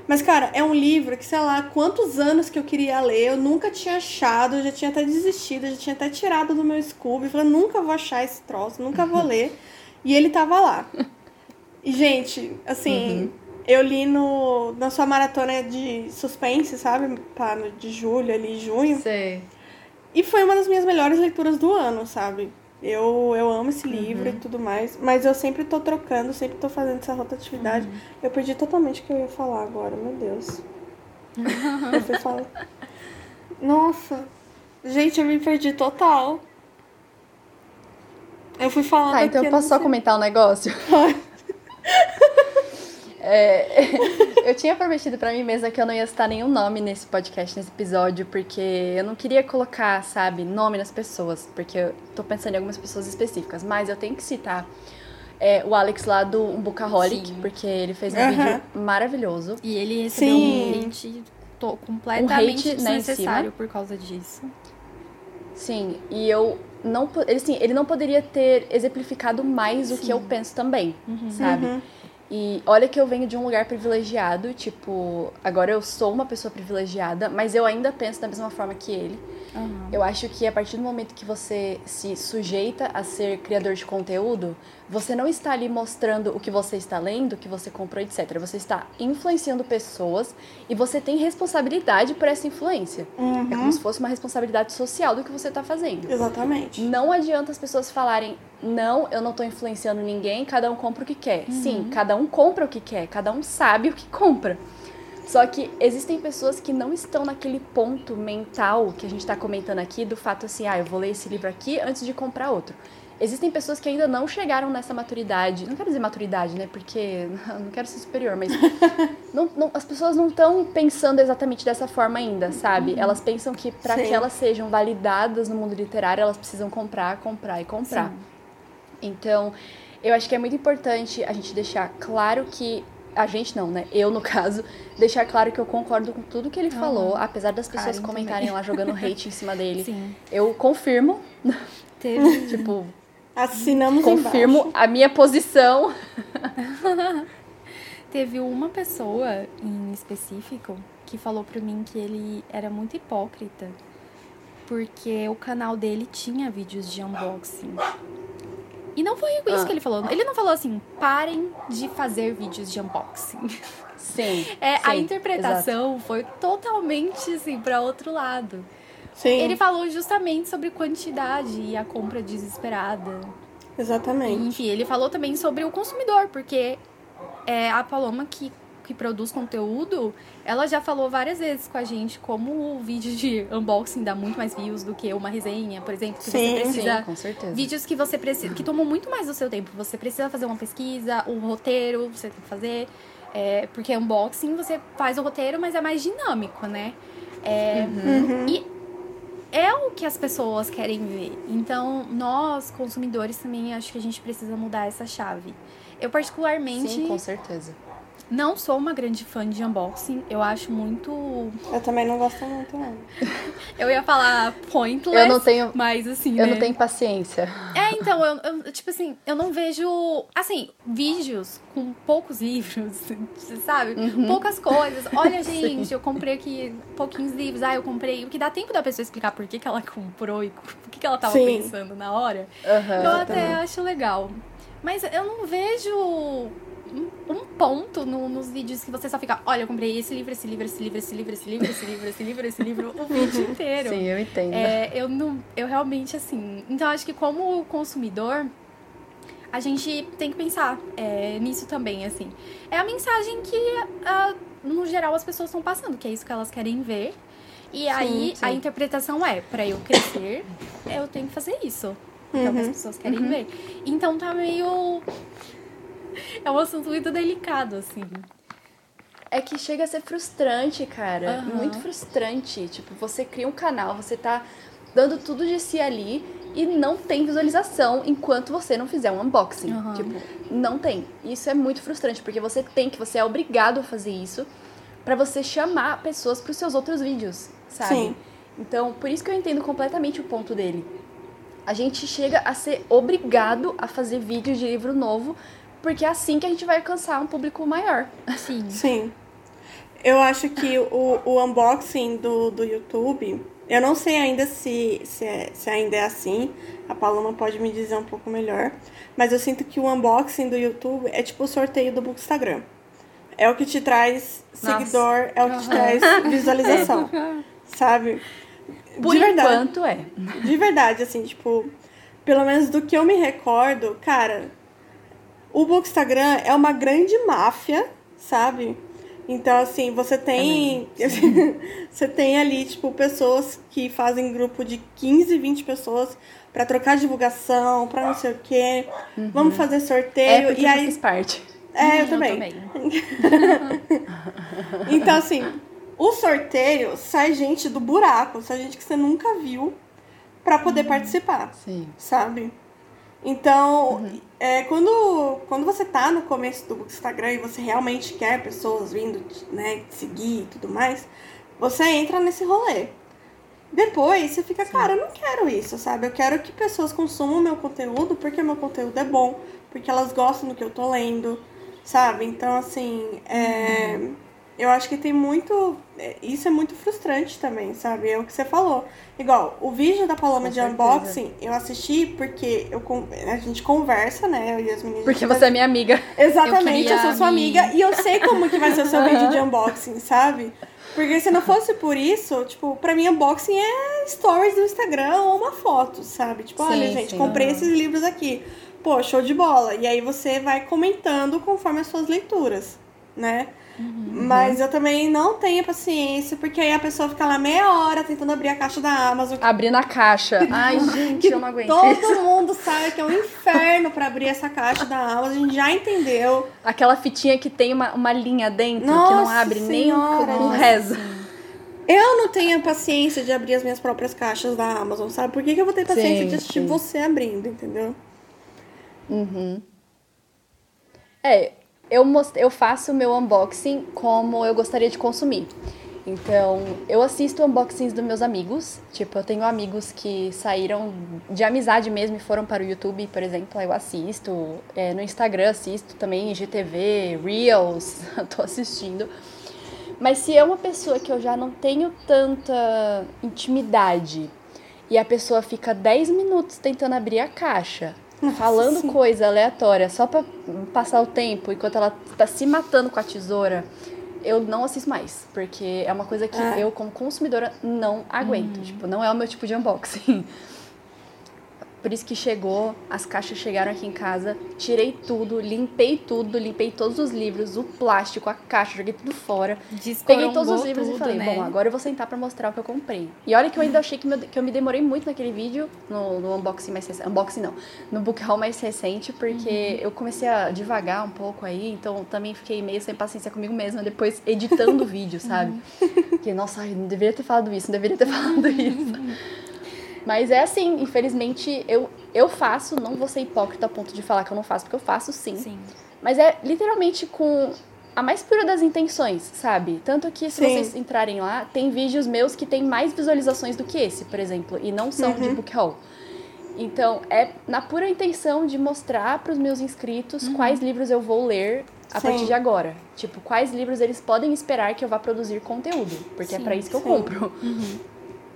Mas, cara, é um livro que, sei lá, quantos anos que eu queria ler, eu nunca tinha achado, eu já tinha até desistido, já tinha até tirado do meu Scooby. Falei, nunca vou achar esse troço, nunca vou ler. E ele tava lá. E, gente, assim, uhum. eu li no, na sua maratona de suspense, sabe? No, de julho, ali, junho. Sei. E foi uma das minhas melhores leituras do ano, sabe? Eu, eu amo esse livro uhum. e tudo mais, mas eu sempre tô trocando, sempre tô fazendo essa rotatividade. Uhum. Eu perdi totalmente o que eu ia falar agora, meu Deus. eu fui falar. Nossa, gente, eu me perdi total. Eu fui falando. Tá, então eu posso só comentar um negócio? É, eu tinha prometido para mim mesma que eu não ia citar nenhum nome nesse podcast, nesse episódio, porque eu não queria colocar, sabe, nome nas pessoas, porque eu tô pensando em algumas pessoas específicas, mas eu tenho que citar é, o Alex lá do Bookaholic, Sim. porque ele fez um uhum. vídeo maravilhoso. E ele recebeu Sim. um hate completamente um hate desnecessário por causa disso. Sim, e eu não, ele, assim, ele não poderia ter exemplificado mais Sim. o que eu penso também, uhum. sabe? Uhum. E olha que eu venho de um lugar privilegiado, tipo, agora eu sou uma pessoa privilegiada, mas eu ainda penso da mesma forma que ele. Uhum. Eu acho que a partir do momento que você se sujeita a ser criador de conteúdo, você não está ali mostrando o que você está lendo, o que você comprou, etc. Você está influenciando pessoas e você tem responsabilidade por essa influência. Uhum. É como se fosse uma responsabilidade social do que você está fazendo. Exatamente. Não adianta as pessoas falarem, não, eu não estou influenciando ninguém, cada um compra o que quer. Uhum. Sim, cada um compra o que quer, cada um sabe o que compra. Só que existem pessoas que não estão naquele ponto mental que a gente está comentando aqui do fato assim, ah, eu vou ler esse livro aqui antes de comprar outro. Existem pessoas que ainda não chegaram nessa maturidade. Não quero dizer maturidade, né? Porque não quero ser superior, mas não, não, as pessoas não estão pensando exatamente dessa forma ainda, sabe? Uhum. Elas pensam que para que elas sejam validadas no mundo literário, elas precisam comprar, comprar e comprar. Sim. Então, eu acho que é muito importante a gente deixar claro que a gente não, né? Eu, no caso, deixar claro que eu concordo com tudo que ele uhum. falou, apesar das pessoas Karen comentarem também. lá jogando hate em cima dele. Sim. Eu confirmo. Teve. tipo. Assinamos Confirmo embaixo. a minha posição. Teve uma pessoa em específico que falou pra mim que ele era muito hipócrita. Porque o canal dele tinha vídeos de unboxing. E não foi isso ah. que ele falou. Ele não falou assim, parem de fazer vídeos de unboxing. Sim. É, sim, a interpretação exato. foi totalmente assim para outro lado. Sim. Ele falou justamente sobre quantidade e a compra desesperada. Exatamente. Enfim, ele falou também sobre o consumidor, porque é a Paloma que que produz conteúdo, ela já falou várias vezes com a gente como o vídeo de unboxing dá muito mais views do que uma resenha, por exemplo, que sim, você precisa sim, com certeza. vídeos que você precisa, que tomam muito mais do seu tempo. Você precisa fazer uma pesquisa, o um roteiro, você tem que fazer, é, porque unboxing você faz o roteiro, mas é mais dinâmico, né? É, uhum. E é o que as pessoas querem ver. Então, nós, consumidores, também acho que a gente precisa mudar essa chave. Eu, particularmente. Sim, com certeza. Não sou uma grande fã de unboxing. Eu acho muito. Eu também não gosto muito, não. eu ia falar pointless. Eu não tenho. Mas assim. Eu né? não tenho paciência. É, então, eu, eu, tipo assim, eu não vejo. Assim, vídeos com poucos livros, sabe? Uhum. Poucas coisas. Olha, gente, eu comprei aqui pouquinhos livros. Ah, eu comprei. O que dá tempo da pessoa explicar por que, que ela comprou e o que, que ela tava Sim. pensando na hora. Uhum, eu até acho legal. Mas eu não vejo um ponto no, nos vídeos que você só fica, olha, eu comprei esse livro, esse livro, esse livro, esse livro, esse livro, esse livro, esse livro, esse livro, o vídeo inteiro. Sim, eu entendo. É, eu não, eu realmente assim. Então acho que como consumidor, a gente tem que pensar é, nisso também, assim. É a mensagem que, uh, no geral, as pessoas estão passando, que é isso que elas querem ver. E sim, aí sim. a interpretação é, para eu crescer, eu tenho que fazer isso. Então uhum. as pessoas querem uhum. ver. Então tá meio é um assunto muito delicado, assim. É que chega a ser frustrante, cara. Uhum. Muito frustrante. Tipo, você cria um canal, você tá dando tudo de si ali e não tem visualização enquanto você não fizer um unboxing. Uhum. Tipo, não tem. Isso é muito frustrante, porque você tem que, você é obrigado a fazer isso para você chamar pessoas para os seus outros vídeos, sabe? Sim. Então, por isso que eu entendo completamente o ponto dele. A gente chega a ser obrigado a fazer vídeos de livro novo porque é assim que a gente vai alcançar um público maior. Sim. Sim. Eu acho que o, o unboxing do, do YouTube, eu não sei ainda se, se, é, se ainda é assim, a Paloma pode me dizer um pouco melhor, mas eu sinto que o unboxing do YouTube é tipo o sorteio do Instagram. É o que te traz Nossa. seguidor, é o que te traz visualização, sabe? Por de verdade, enquanto é. De verdade, assim, tipo, pelo menos do que eu me recordo, cara, o Bookstagram é uma grande máfia, sabe? Então, assim, você tem. É você tem ali, tipo, pessoas que fazem grupo de 15, 20 pessoas para trocar divulgação, para não sei o quê. Uhum. Vamos fazer sorteio. É e aí. Eu fiz parte. É, eu também. Eu também. então, assim, o sorteio sai gente do buraco, sai gente que você nunca viu para poder uhum. participar. Sim. Sabe? Então, uhum. é, quando, quando você tá no começo do Instagram e você realmente quer pessoas vindo né, te seguir e tudo mais, você entra nesse rolê. Depois você fica, Sim. cara, eu não quero isso, sabe? Eu quero que pessoas consumam meu conteúdo porque meu conteúdo é bom, porque elas gostam do que eu tô lendo, sabe? Então, assim, é. Uhum eu acho que tem muito. É, isso é muito frustrante também, sabe? É o que você falou. Igual, o vídeo da Paloma Com de certeza. unboxing, eu assisti porque eu, a gente conversa, né? Eu e as meninas. Porque você é minha amiga. Exatamente, eu, eu sou sua amiga e eu sei como que vai ser o seu vídeo de unboxing, sabe? Porque se não fosse por isso, tipo, pra mim unboxing é stories do Instagram ou uma foto, sabe? Tipo, sim, olha, gente, sim, comprei esses livros aqui. Pô, show de bola. E aí você vai comentando conforme as suas leituras né? Uhum. Mas eu também não tenho paciência, porque aí a pessoa fica lá meia hora tentando abrir a caixa da Amazon. Abrindo a caixa. Ai, gente, eu não aguento. Todo mundo sabe que é um inferno para abrir essa caixa da Amazon, a gente já entendeu. Aquela fitinha que tem uma, uma linha dentro Nossa que não abre senhora. nem o rezo. Eu não tenho paciência de abrir as minhas próprias caixas da Amazon, sabe? Por que, que eu vou ter paciência sim, de assistir sim. você abrindo, entendeu? Uhum. É, eu, eu faço o meu unboxing como eu gostaria de consumir. Então, eu assisto unboxings dos meus amigos. Tipo, eu tenho amigos que saíram de amizade mesmo e foram para o YouTube, por exemplo. Eu assisto. É, no Instagram assisto também, GTV, Reels, tô assistindo. Mas se é uma pessoa que eu já não tenho tanta intimidade e a pessoa fica 10 minutos tentando abrir a caixa, nossa, falando sim. coisa aleatória só pra passar o tempo enquanto ela tá se matando com a tesoura, eu não assisto mais. Porque é uma coisa que é. eu, como consumidora, não aguento. Hum. Tipo, não é o meu tipo de unboxing. Por isso que chegou, as caixas chegaram aqui em casa, tirei tudo, limpei tudo, limpei todos os livros, o plástico, a caixa, joguei tudo fora. Peguei todos os livros tudo, e falei, né? bom, agora eu vou sentar pra mostrar o que eu comprei. E olha que eu ainda achei que, meu, que eu me demorei muito naquele vídeo, no, no unboxing mais recente, unboxing não, no book haul mais recente, porque uhum. eu comecei a devagar um pouco aí, então também fiquei meio sem paciência comigo mesma, depois editando o vídeo, sabe? Uhum. Que, nossa, não deveria ter falado isso, não deveria ter falado isso. Mas é assim, infelizmente, eu, eu faço, não vou ser hipócrita a ponto de falar que eu não faço, porque eu faço sim. sim. Mas é literalmente com a mais pura das intenções, sabe? Tanto que se sim. vocês entrarem lá, tem vídeos meus que tem mais visualizações do que esse, por exemplo, e não são uhum. de book haul. Então, é na pura intenção de mostrar para os meus inscritos uhum. quais livros eu vou ler a sim. partir de agora. Tipo, quais livros eles podem esperar que eu vá produzir conteúdo, porque é para isso que eu compro. Uhum.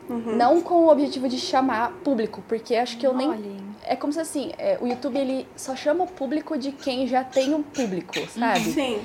Uhum. Não com o objetivo de chamar público, porque acho que eu nem. É como se assim, é, o YouTube ele só chama o público de quem já tem um público, sabe? Sim.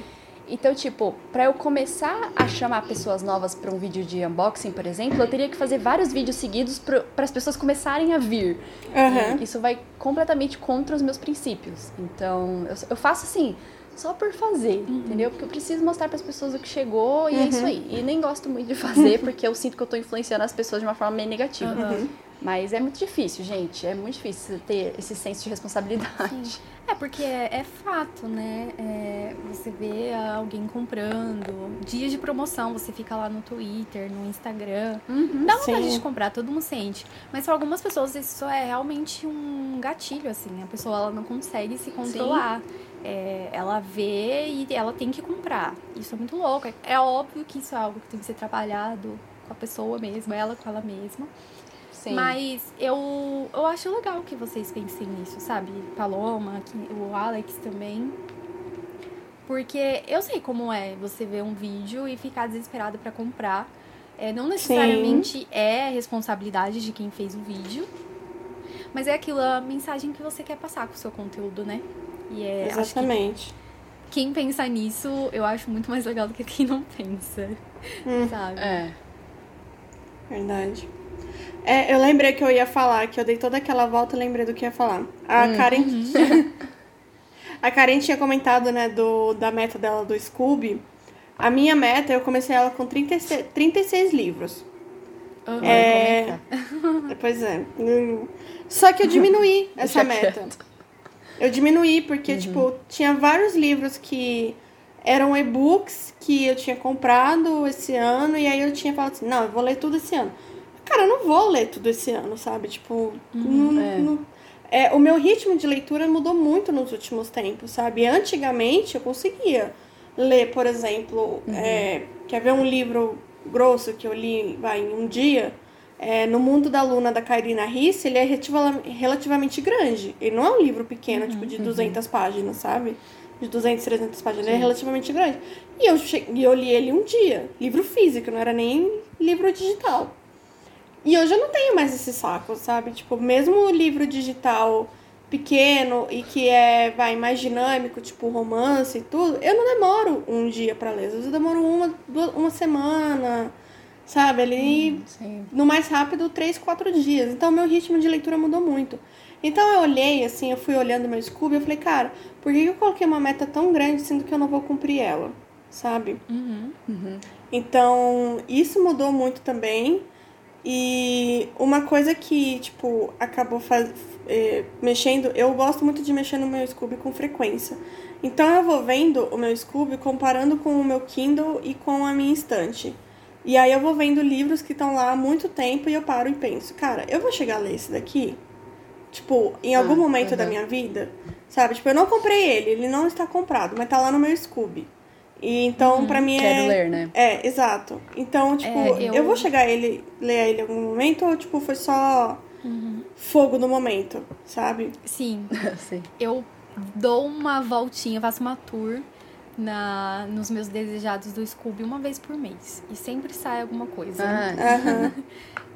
Então, tipo, para eu começar a chamar pessoas novas para um vídeo de unboxing, por exemplo, eu teria que fazer vários vídeos seguidos para as pessoas começarem a vir. Uhum. isso vai completamente contra os meus princípios. Então, eu, eu faço assim, só por fazer, uhum. entendeu? Porque eu preciso mostrar para as pessoas o que chegou e uhum. é isso uhum. aí. E nem gosto muito de fazer porque eu sinto que eu estou influenciando as pessoas de uma forma meio negativa. Uhum. Mas é muito difícil, gente. É muito difícil ter esse senso de responsabilidade. Sim. É porque é, é fato, né? É, você vê alguém comprando, dias de promoção, você fica lá no Twitter, no Instagram. Uhum, Dá vontade Sim. de comprar, todo mundo sente. Mas para algumas pessoas isso é realmente um gatilho, assim. A pessoa ela não consegue se controlar. Sim. É, ela vê e ela tem que comprar. Isso é muito louco. É, óbvio que isso é algo que tem que ser trabalhado com a pessoa mesma, ela com ela mesma. Sim. Mas eu, eu acho legal que vocês pensem nisso, sabe? Paloma, o Alex também. Porque eu sei como é você ver um vídeo e ficar desesperado para comprar. É, não necessariamente Sim. é responsabilidade de quem fez o vídeo, mas é aquilo, a mensagem que você quer passar com o seu conteúdo, né? E é, Exatamente. Que quem pensa nisso, eu acho muito mais legal do que quem não pensa. Hum, sabe? É. Verdade. É, eu lembrei que eu ia falar, que eu dei toda aquela volta e lembrei do que ia falar. A hum. Karen. Uhum. a Karen tinha comentado, né, do, da meta dela do Scooby. A minha meta, eu comecei ela com 36, 36 livros. Uhum, é... pois é. Só que eu diminuí essa meta. Quieto. Eu diminuí porque, uhum. tipo, tinha vários livros que eram e-books que eu tinha comprado esse ano e aí eu tinha falado assim, não, eu vou ler tudo esse ano. Cara, eu não vou ler tudo esse ano, sabe? Tipo, uhum, não, é. Não, é, o meu ritmo de leitura mudou muito nos últimos tempos, sabe? Antigamente eu conseguia ler, por exemplo, uhum. é, quer ver um livro grosso que eu li vai, em um dia? É, no Mundo da Luna, da Karina Risse, ele é relativamente grande. Ele não é um livro pequeno, uhum, tipo, de 200 uhum. páginas, sabe? De 200, 300 páginas. Sim. Ele é relativamente grande. E eu, cheguei, eu li ele um dia. Livro físico, não era nem livro digital. E hoje eu não tenho mais esse saco, sabe? Tipo, mesmo o livro digital pequeno e que é, vai, mais dinâmico, tipo romance e tudo, eu não demoro um dia para ler. Às vezes eu demoro uma, duas, uma semana Sabe? Ali, hum, no mais rápido, três, quatro dias. Então, meu ritmo de leitura mudou muito. Então, eu olhei, assim, eu fui olhando meu Scooby e eu falei, cara, por que eu coloquei uma meta tão grande sendo que eu não vou cumprir ela? sabe? Uhum. Uhum. Então, isso mudou muito também. E uma coisa que, tipo, acabou faz... eh, mexendo, eu gosto muito de mexer no meu Scooby com frequência. Então eu vou vendo o meu Scooby comparando com o meu Kindle e com a minha estante. E aí eu vou vendo livros que estão lá há muito tempo e eu paro e penso, cara, eu vou chegar a ler esse daqui? Tipo, em algum Ah, momento da uhum. minha vida? Sabe? Tipo, eu não comprei ele, ele não está comprado, mas tá lá no meu Scooby. E então, pra mim Quero é. ler, né? É, exato. Então, tipo, É, eu... eu- vou chegar a ele, ler ele em algum momento ou, tipo, foi só fogo no momento, sabe? Sim, Sim. eu dou uma voltinha, faço uma tour na, nos meus desejados do Scooby uma vez por mês. E sempre sai alguma coisa. Ah.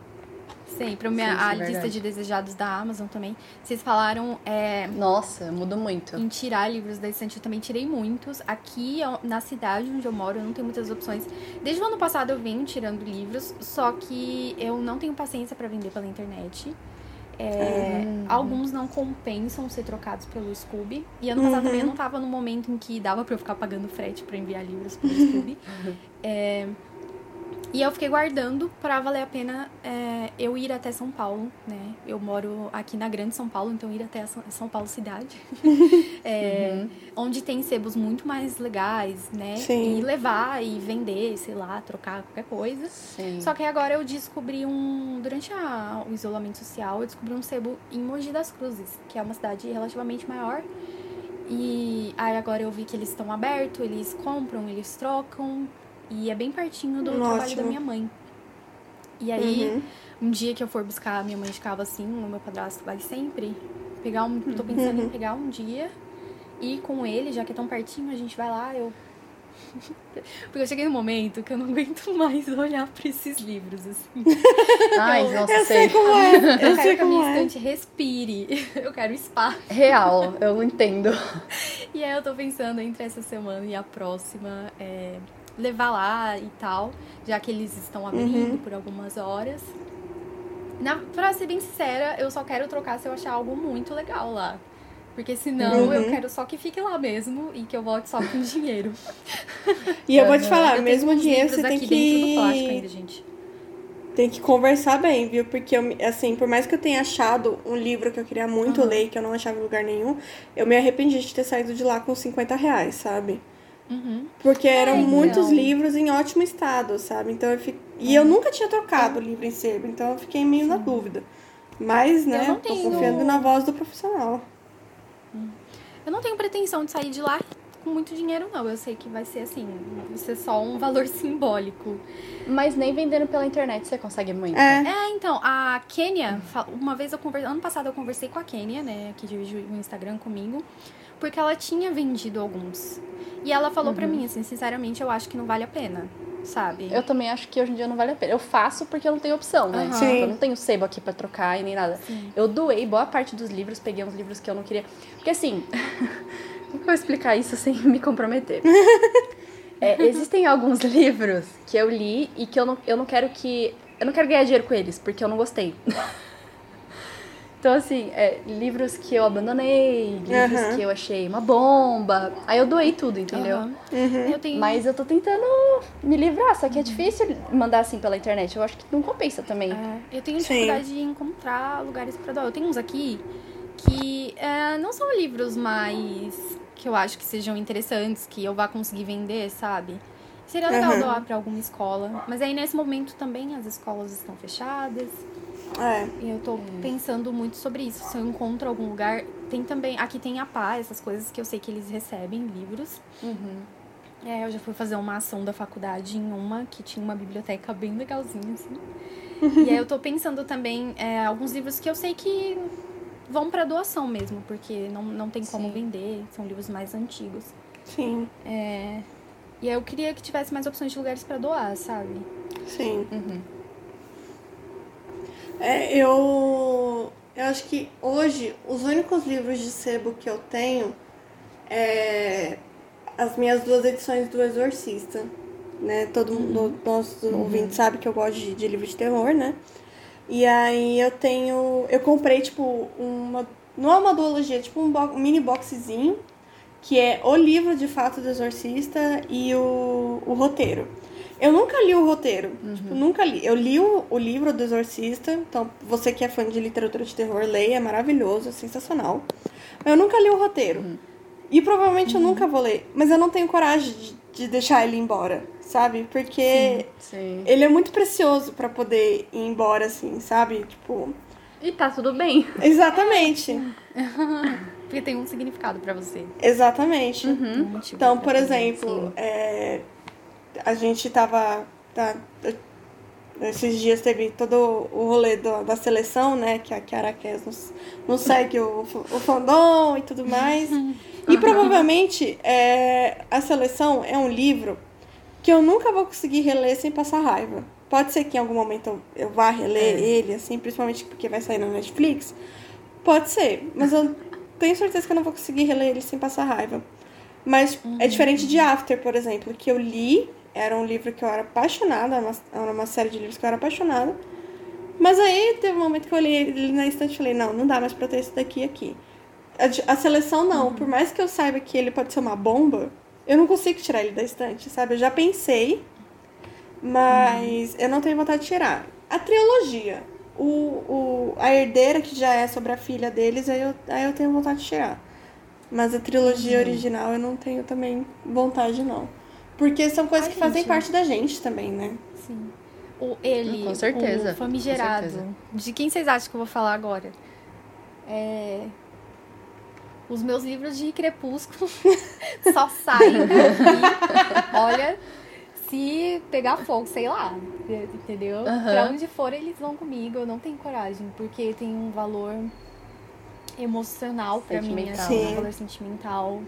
Sempre. A, minha, Sim, sim, a verdade. lista de desejados da Amazon também. Vocês falaram é, nossa, mudou muito. em tirar livros da estante, eu também tirei muitos. Aqui, na cidade onde eu moro, eu não tenho muitas opções. Desde o ano passado eu venho tirando livros, só que eu não tenho paciência pra vender pela internet. É, Alguns não compensam ser trocados pelo Scooby. E ano passado também eu não tava no momento em que dava pra eu ficar pagando frete pra enviar livros pelo Scooby. É, e eu fiquei guardando pra valer a pena é, eu ir até São Paulo, né? Eu moro aqui na Grande São Paulo, então ir até a São Paulo cidade. É, Onde tem sebos muito mais legais, né? Sim. E levar e vender, sei lá, trocar qualquer coisa. Sim. Só que agora eu descobri um. Durante a- o isolamento social, eu descobri um sebo em Mogi das Cruzes, que é uma cidade relativamente maior. E aí agora eu vi que eles estão abertos, eles compram, eles trocam. E é bem pertinho do trabalho Ótimo. da minha mãe. E aí, Uhum. um dia que eu for buscar minha mãe de carro assim, o meu padrasto vai sempre. Pegar um. Tô pensando Uhum. em pegar um dia e com ele, já que é tão pertinho, a gente vai lá, eu. Porque eu cheguei num momento que eu não aguento mais olhar pra esses livros, assim. Ai, eu- nossa, Eu sei sei. como é. Eu Eu quero sei que a minha é. estante respire. Eu quero spa. Real, eu entendo. E aí eu tô pensando entre essa semana e a próxima, é, levar lá e tal, já que eles estão abrindo Uhum. por algumas horas. Na, pra ser bem sincera, eu só quero trocar se eu achar algo muito legal lá. Porque senão Uhum. eu quero só que fique lá mesmo e que eu volte só com dinheiro. E eu vou te falar, eu mesmo dinheiro você tem que ainda, tem que conversar bem, viu? Porque eu, assim, por mais que eu tenha achado um livro que eu queria muito Aham. ler e que eu não achava em lugar nenhum, eu me arrependi de ter saído de lá com 50 reais, sabe? Uhum. Porque eram então. muitos livros em ótimo estado, sabe? Então eu fico... E eu nunca tinha trocado o livro em sebo, então eu fiquei meio na dúvida. Mas, né, não tô tenho- confiando na voz do profissional. Eu não tenho pretensão de sair de lá com muito dinheiro, não. Eu sei que vai ser assim, vai ser só um valor simbólico. Mas nem vendendo pela internet você consegue muito. É. É, então, a Kênia, uma vez eu conversei, ano passado eu conversei com a Kênia, né, que divide o Instagram comigo, porque ela tinha vendido alguns. E ela falou pra mim, assim, sinceramente, eu acho que não vale a pena, sabe? Eu também acho que hoje em dia não vale a pena. Eu faço porque eu não tenho opção, né? Tipo, Sim. Eu não tenho sebo aqui pra trocar e nem nada. Sim. Eu doei boa parte dos livros, peguei uns livros que eu não queria. Porque assim, como que eu vou explicar isso sem me comprometer? É, existem alguns livros que eu li e que eu não, eu não quero que. Eu não quero ganhar dinheiro com eles, porque eu não gostei. Então, assim, é, livros que eu abandonei, livros Aham. que eu achei uma bomba. Aí eu doei tudo, entendeu? Aham. Uhum. Eu tenho. Mas eu tô tentando me livrar, só que é difícil mandar assim pela internet. Eu acho que não compensa também. É, eu tenho Sim. dificuldade de encontrar lugares pra doar. Eu tenho uns aqui que é, não são livros mais que eu acho que sejam interessantes, que eu vá conseguir vender, sabe? Seria legal doar pra alguma escola. Mas aí nesse momento também as escolas estão fechadas. É. E eu tô pensando muito sobre isso. Se eu encontro algum lugar. Tem também. Aqui tem a pá, essas coisas que eu sei que eles recebem livros. Uhum. É, eu já fui fazer uma ação da faculdade em uma que tinha uma biblioteca bem legalzinha, assim. e aí eu tô pensando também é, alguns livros que eu sei que vão pra doação mesmo, porque não, não tem como Sim. vender, são livros mais antigos. Sim, É, e aí eu queria que tivesse mais opções de lugares pra doar, sabe? sim. Uhum. É, eu, eu acho que hoje os únicos livros de sebo que eu tenho é as minhas duas edições do Exorcista. Né? Todo mundo, nosso ouvinte sabe que eu gosto de, de livro de terror, né? E aí eu tenho. Eu comprei, tipo, uma. Não é uma duologia, é tipo um, bo- um mini boxezinho que é o livro de fato do Exorcista e o, o roteiro. Eu nunca li o roteiro, uhum. tipo, nunca li. Eu li o, o, livro do Exorcista, então você que é fã de literatura de terror, leia, é maravilhoso, é sensacional. Mas eu nunca li o roteiro. Uhum. E provavelmente eu nunca vou ler, mas eu não tenho coragem de, de deixar ele embora, sabe? Porque sim, sim. ele é muito precioso para poder ir embora, assim, sabe? Tipo. E tá tudo bem. Exatamente. Porque tem um significado para você. Exatamente. Uhum. Um então, por exemplo, é, a gente tava. Tá, esses dias teve todo o rolê do, da seleção, né? Que a Kiara nos, nos segue o, o fandom e tudo mais. E provavelmente é, a seleção é um livro que eu nunca vou conseguir reler sem passar raiva. Pode ser que em algum momento eu vá reler é. ele, assim, principalmente porque vai sair na Netflix. Pode ser, mas eu tenho certeza que eu não vou conseguir reler ele sem passar raiva. Mas é uhum. é diferente de After, por exemplo, que eu li, era um livro que eu era apaixonada, era uma série de livros que eu era apaixonada. Mas aí teve um momento que eu olhei ele na estante e falei, não, não dá mais pra ter esse daqui aqui. A, a seleção não, uhum. por mais que eu saiba que ele pode ser uma bomba, eu não consigo tirar ele da estante, sabe? Eu já pensei, mas uhum. eu não tenho vontade de tirar. A trilogia, o, o, a herdeira, que já é sobre a filha deles, aí eu, aí eu tenho vontade de tirar. Mas a trilogia uhum. original eu não tenho também vontade, não. Porque são coisas Ai, que fazem gente. parte da gente também, né? Sim. O ele, com certeza, o famigerado. Com certeza. De quem vocês acham que eu vou falar agora? É... Os meus livros de crepúsculo só saem daqui. Olha, se pegar fogo, sei lá, entendeu? Uhum. Pra onde for eles vão comigo, eu não tenho coragem, porque tem um valor emocional para mim, assim, um valor sentimental.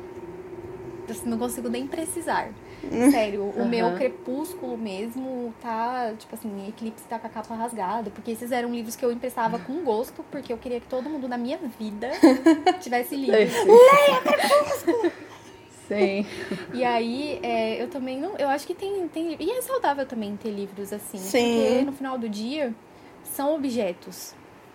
Assim, não consigo nem precisar. Hum. Sério, uhum. o meu crepúsculo mesmo tá, tipo assim, Eclipse tá com a capa rasgada, porque esses eram livros que eu emprestava com gosto, porque eu queria que todo mundo na minha vida tivesse lido. Leia Crepúsculo! Sim. E aí, é, eu também não. Eu acho que tem, tem. E é saudável também ter livros assim. Sim. Porque no final do dia são objetos.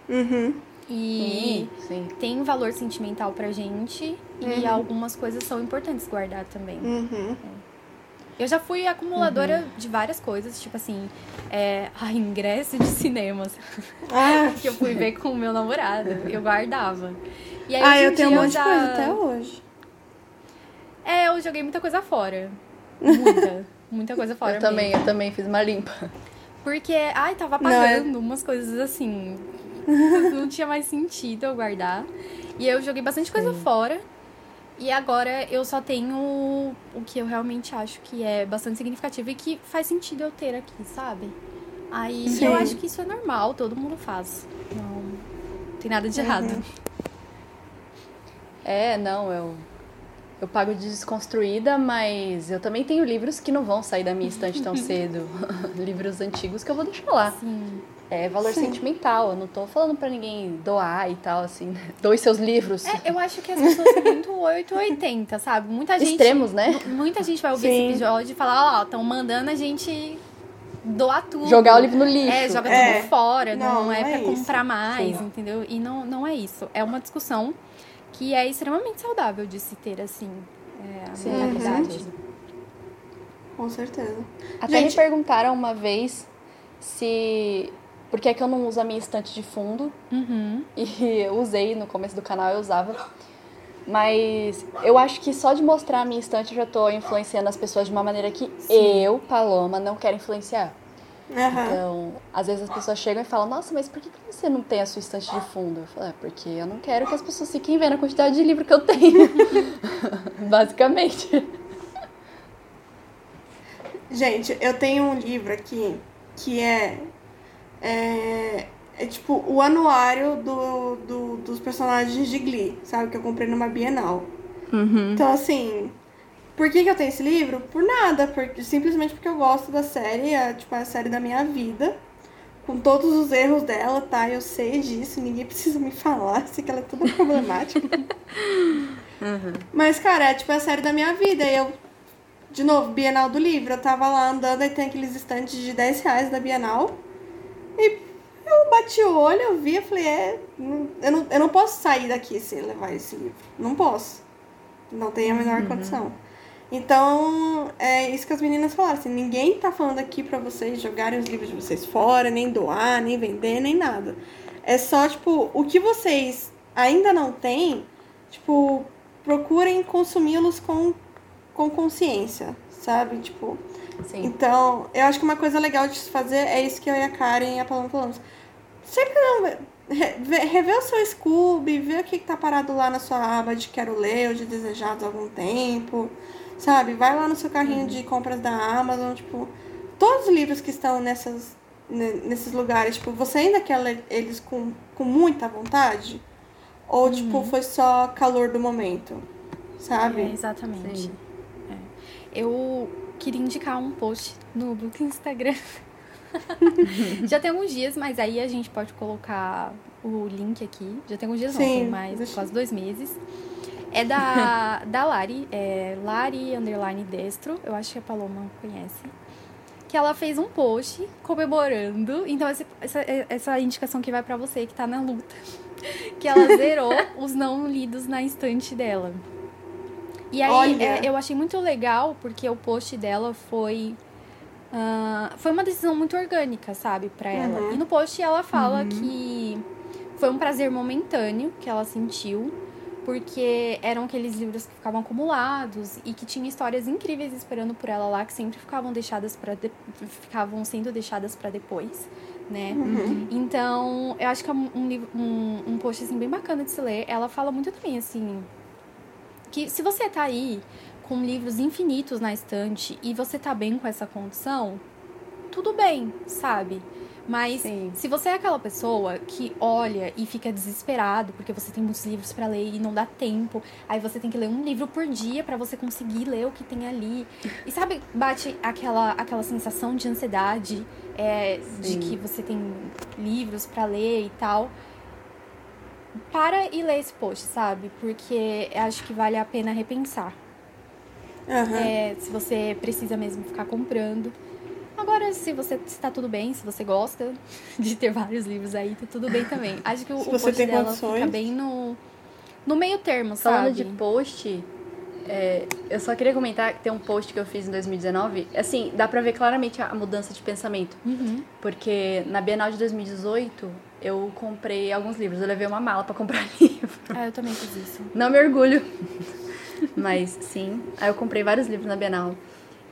Uhum. E sim, sim. tem valor sentimental pra gente. Uhum. E algumas coisas são importantes guardar também. Uhum. É. Eu já fui acumuladora uhum. de várias coisas, tipo assim, é, a ingresso de cinemas. Ah, que eu fui ver com o meu namorado. Eu guardava. E aí, ah, eu tenho um monte já... de coisa até hoje. É, eu joguei muita coisa fora. Muita. muita coisa fora. Eu mesmo. também, eu também fiz uma limpa. Porque, ai, tava apagando não, umas coisas assim. não tinha mais sentido eu guardar. E eu joguei bastante coisa Sim. fora. E agora eu só tenho o que eu realmente acho que é bastante significativo e que faz sentido eu ter aqui, sabe? Aí Sim. eu acho que isso é normal, todo mundo faz. Não tem nada de uhum. errado. É, não, eu eu pago de desconstruída, mas eu também tenho livros que não vão sair da minha estante tão cedo. livros antigos que eu vou deixar lá. Sim. É valor Sim. sentimental. Eu não tô falando pra ninguém doar e tal, assim. Doe seus livros. É, eu acho que as pessoas são muito 880, sabe? Muita gente. Extremos, né? Muita gente vai ouvir Sim. esse episódio e falar, ó, estão mandando a gente doar tudo. Jogar o livro no lixo. É, joga é. tudo fora. Não, não é, é pra isso. comprar mais, Sim. entendeu? E não, não é isso. É uma discussão que é extremamente saudável de se ter, assim, é, a Sim, mentalidade. Uhum. Com certeza. Até Gente... me perguntaram uma vez se... Por que, é que eu não uso a minha estante de fundo? Uhum. E eu usei, no começo do canal eu usava. Mas eu acho que só de mostrar a minha estante eu já estou influenciando as pessoas de uma maneira que Sim. eu, Paloma, não quero influenciar. Uhum. Então, às vezes as pessoas chegam e falam, nossa, mas por que você não tem a sua estante de fundo? Eu falo, é porque eu não quero que as pessoas fiquem vendo a quantidade de livro que eu tenho. Basicamente. Gente, eu tenho um livro aqui que é, é, é tipo o anuário do, do, dos personagens de Glee, sabe? Que eu comprei numa Bienal. Uhum. Então, assim, por que, que eu tenho esse livro? Por nada, porque, simplesmente porque eu gosto da série, é tipo é a série da minha vida. Com todos os erros dela, tá? Eu sei disso, ninguém precisa me falar, sei que ela é toda problemática. uhum. Mas, cara, é tipo a série da minha vida. E eu, de novo, Bienal do Livro, eu tava lá andando e tem aqueles estantes de 10 reais da Bienal. E eu bati o olho, eu vi, eu falei, é, eu não, eu não posso sair daqui sem levar esse livro. Não posso. Não tem a menor uhum. condição. Então, é isso que as meninas falaram, assim, ninguém tá falando aqui para vocês jogarem os livros de vocês fora, nem doar, nem vender, nem nada. É só, tipo, o que vocês ainda não têm, tipo, procurem consumi-los com, com consciência, sabe? Tipo, Sim. então, eu acho que uma coisa legal de se fazer é isso que eu e a Karen e a Paloma falamos. Sempre não, rever o seu Scooby, ver o que, que tá parado lá na sua aba de quero ler ou de desejados há algum tempo, sabe? Vai lá no seu carrinho uhum. de compras da Amazon, tipo, todos os livros que estão nessas, nesses lugares, tipo, você ainda quer ler eles com, com muita vontade? Ou, tipo, uhum. tipo, foi só calor do momento, sabe? É, exatamente. É. Eu queria indicar um post no book Instagram já tem alguns dias, mas aí a gente pode colocar o link aqui. Já tem alguns dias, Sim, não, tem mais deixa... quase dois meses. É da, da Lari, é Lari Underline Destro, eu acho que a Paloma conhece. Que ela fez um post comemorando. Então, essa, essa, essa indicação que vai para você que tá na luta. Que ela zerou os não lidos na estante dela. E aí, é, eu achei muito legal porque o post dela foi Uh, foi uma decisão muito orgânica, sabe, para ela. Uhum. E no post ela fala uhum. que foi um prazer momentâneo que ela sentiu, porque eram aqueles livros que ficavam acumulados e que tinha histórias incríveis esperando por ela lá, que sempre ficavam deixadas para de... ficavam sendo deixadas para depois, né? Uhum. Então, eu acho que é um, um, um post assim bem bacana de se ler. Ela fala muito também assim que se você tá aí com livros infinitos na estante e você tá bem com essa condição, tudo bem, sabe? Mas Sim. se você é aquela pessoa que olha e fica desesperado porque você tem muitos livros para ler e não dá tempo, aí você tem que ler um livro por dia para você conseguir ler o que tem ali. E sabe, bate aquela, aquela sensação de ansiedade é, de que você tem livros para ler e tal. Para e lê esse post, sabe? Porque acho que vale a pena repensar. Uhum. É, se você precisa mesmo ficar comprando. Agora, se você está tudo bem, se você gosta de ter vários livros aí, tá tudo bem também. Acho que o, o post dela condições. fica bem no, no meio termo, sabe? Falando de post, é, eu só queria comentar que tem um post que eu fiz em 2019. Assim, dá pra ver claramente a mudança de pensamento. Uhum. Porque na Bienal de 2018, eu comprei alguns livros. Eu levei uma mala para comprar livro. Ah, eu também fiz isso. Não me orgulho. Mas sim. Aí eu comprei vários livros na Bienal.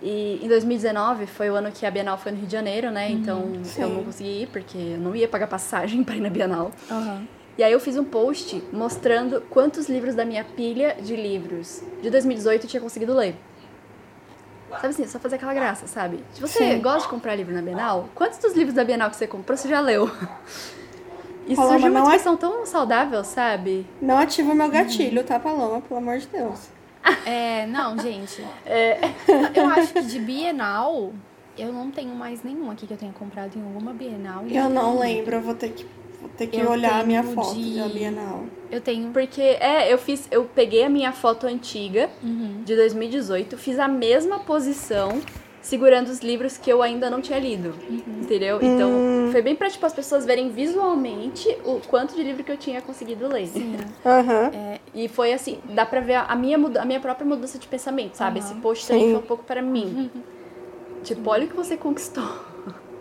E em 2019 foi o ano que a Bienal foi no Rio de Janeiro, né? Uhum, então eu não consegui ir porque eu não ia pagar passagem para ir na Bienal. Uhum. E aí eu fiz um post mostrando quantos livros da minha pilha de livros de 2018 eu tinha conseguido ler. Sabe assim, só fazer aquela graça, sabe? Se você Sim. gosta de comprar livro na Bienal, quantos dos livros da Bienal que você comprou você já leu? Isso Paloma, uma discussão é... tão saudável, sabe? Não ativa meu gatilho, uhum. tá, Paloma? Pelo amor de Deus. É, não, gente. É. Eu acho que de Bienal, eu não tenho mais nenhum aqui que eu tenha comprado em alguma Bienal. Eu não lembro, eu vou ter que, vou ter que olhar a minha foto de... da Bienal. Eu tenho. Porque, é, eu fiz. Eu peguei a minha foto antiga uhum. de 2018, fiz a mesma posição segurando os livros que eu ainda não tinha lido, uhum. entendeu? Então, hum. foi bem pra, tipo, as pessoas verem visualmente o quanto de livro que eu tinha conseguido ler. Sim. Uhum. É, e foi assim, dá pra ver a minha, a minha própria mudança de pensamento, sabe? Uhum. Esse post também foi um pouco para mim. Tipo, olha o que você conquistou.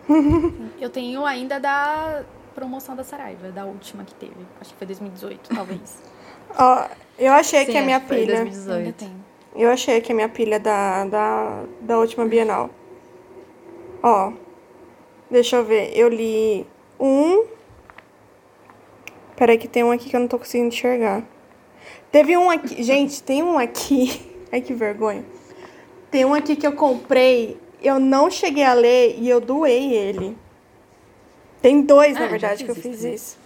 eu tenho ainda da promoção da Saraiva, da última que teve. Acho que foi 2018, talvez. Ó, oh, eu achei Sim, que a minha filha... 2018. Ainda tem. Eu achei aqui a minha pilha da, da, da última Bienal. Ó, deixa eu ver. Eu li um. Peraí que tem um aqui que eu não tô conseguindo enxergar. Teve um aqui. Gente, tem um aqui. Ai, que vergonha. Tem um aqui que eu comprei. Eu não cheguei a ler e eu doei ele. Tem dois, ah, na verdade, que eu fiz isso.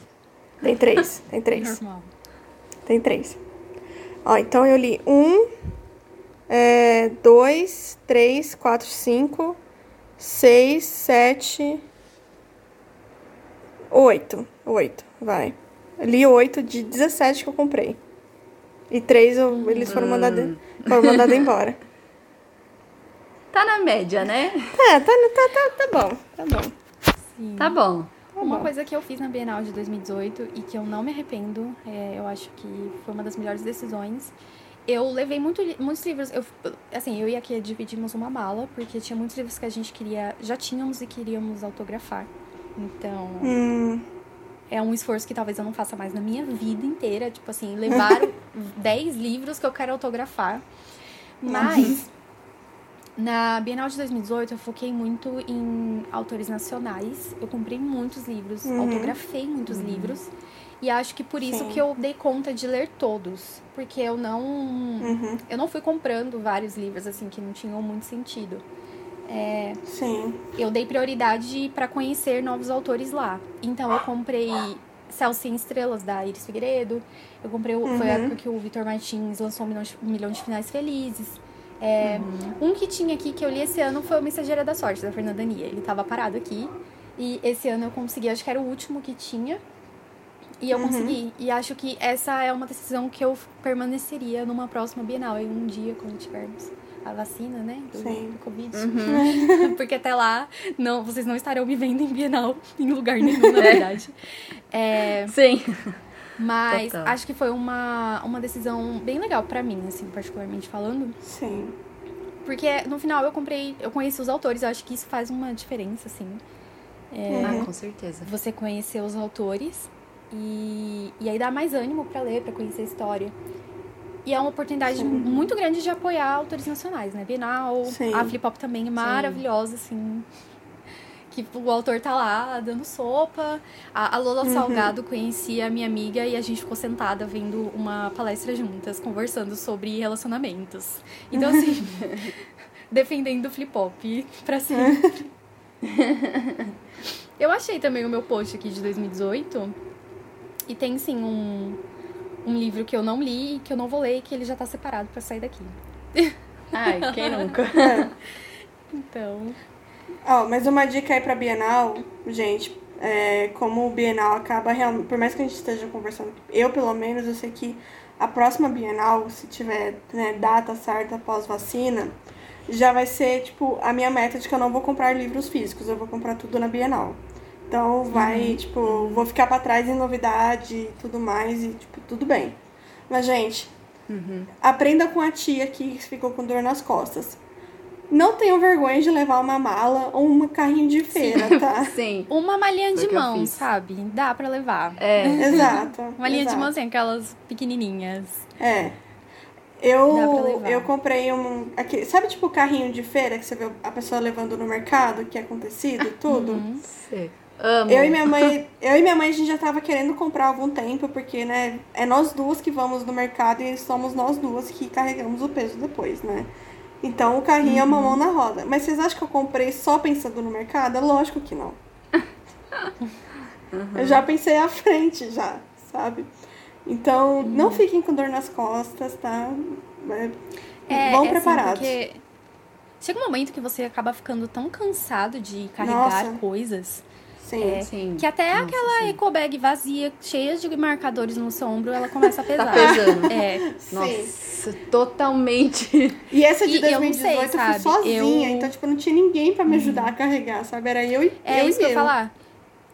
Tem três. Tem três. Normal. Tem três. Ó, então eu li um, é, dois, três, quatro, cinco, seis, sete, oito. Oito, vai. Li oito de 17 que eu comprei. E três eu, eles foram mandados hum. foram mandado embora. Tá na média, né? Tá, tá, tá, tá, tá bom. Tá bom. Sim. Tá bom. Tá uma coisa que eu fiz na Bienal de 2018 e que eu não me arrependo, é, eu acho que foi uma das melhores decisões, eu levei muito, muitos livros. Eu, assim, eu e a Kia dividimos uma mala, porque tinha muitos livros que a gente queria. Já tínhamos e queríamos autografar. Então. Hum. É um esforço que talvez eu não faça mais na minha vida inteira. Tipo assim, levar 10 livros que eu quero autografar. Mas. Na Bienal de 2018, eu foquei muito em autores nacionais. Eu comprei muitos livros, Uhum. autografei muitos livros. E acho que por isso Sim. que eu dei conta de ler todos. Porque eu não. Uhum. Eu não fui comprando vários livros, assim, que não tinham muito sentido. Sim. Eu dei prioridade para conhecer novos autores lá. Então eu comprei Céu Sem Estrelas, da Iris Figueiredo. Eu comprei. o- Foi a Uhum. época que o Vitor Martins lançou um milhão de, um milhão de finais felizes. É, Um que tinha aqui que eu li esse ano foi o Mensageira da Sorte, da Fernanda Nia. Ele tava parado aqui. E esse ano eu consegui, acho que era o último que tinha. E eu consegui. E acho que essa é uma decisão que eu permaneceria numa próxima Bienal. Aí um dia, quando tivermos a vacina, né? Do, Sim. do Covid. Porque até lá, não, vocês não estarão me vendo em Bienal em lugar nenhum, na verdade. É, Sim. mas Total. acho que foi uma, uma decisão bem legal pra mim, assim, particularmente falando. Sim. Porque no final eu comprei, eu conheci os autores, eu acho que isso faz uma diferença, assim. Ah, com certeza. Você conhecer os autores e, e aí dá mais ânimo pra ler, pra conhecer a história. E é uma oportunidade muito grande de apoiar autores nacionais, né? Bienal, Sim. a Flip Hop também é maravilhosa, assim. Que o autor tá lá dando sopa. A, a Lola Salgado conhecia a minha amiga e a gente ficou sentada vendo uma palestra juntas, conversando sobre relacionamentos. Então, assim, defendendo o flip hop pra sempre. Eu achei também o meu post aqui de 2018. E tem sim um, um livro que eu não li, que eu não vou ler, e que ele já tá separado pra sair daqui. Ai, quem nunca? Então. Ó, mas uma dica aí pra Bienal, gente, é, como o Bienal acaba realmente, por mais que a gente esteja conversando, eu pelo menos, eu sei que a próxima Bienal, se tiver né, data certa após vacina, já vai ser, tipo, a minha meta de que eu não vou comprar livros físicos, eu vou comprar tudo na Bienal. Então vai, tipo, vou ficar pra trás em novidade e tudo mais, e, tipo, tudo bem. Mas, gente, aprenda com a tia que ficou com dor nas costas. Não tenham vergonha de levar uma mala ou um carrinho de feira, tá? Sim. Uma malinha Foi de mão, sabe? Dá pra levar. É. Exato. Uma linha de mão, assim, aquelas pequenininhas. É. Eu, eu comprei um. Aquele, sabe, tipo, o carrinho de feira que você vê a pessoa levando no mercado, que é acontecido, tudo? Uhum. Sei. Amo. Eu e minha mãe, eu e minha mãe a gente já tava querendo comprar há algum tempo, porque, né, é nós duas que vamos no mercado e somos nós duas que carregamos o peso depois, né? Então o carrinho é uma mão na roda. Mas vocês acham que eu comprei só pensando no mercado? É Lógico que não. Eu já pensei à frente já, sabe? Então, não fiquem com dor nas costas, tá? É, É, Vão é assim, preparados. porque chega um momento que você acaba ficando tão cansado de carregar Nossa. coisas Sim. É, Sim. que até Nossa, aquela sim. ecobag vazia, cheia de marcadores no seu ombro, ela começa a pesar. Tá pesando. É. Sim. Nossa, totalmente. E essa de E eu não 2018 sei, eu, fui sozinha, Eu- Uhum. então, tipo, não tinha ninguém pra me ajudar a carregar, sabe? Era eu e É eu isso e que eu ia eu. falar.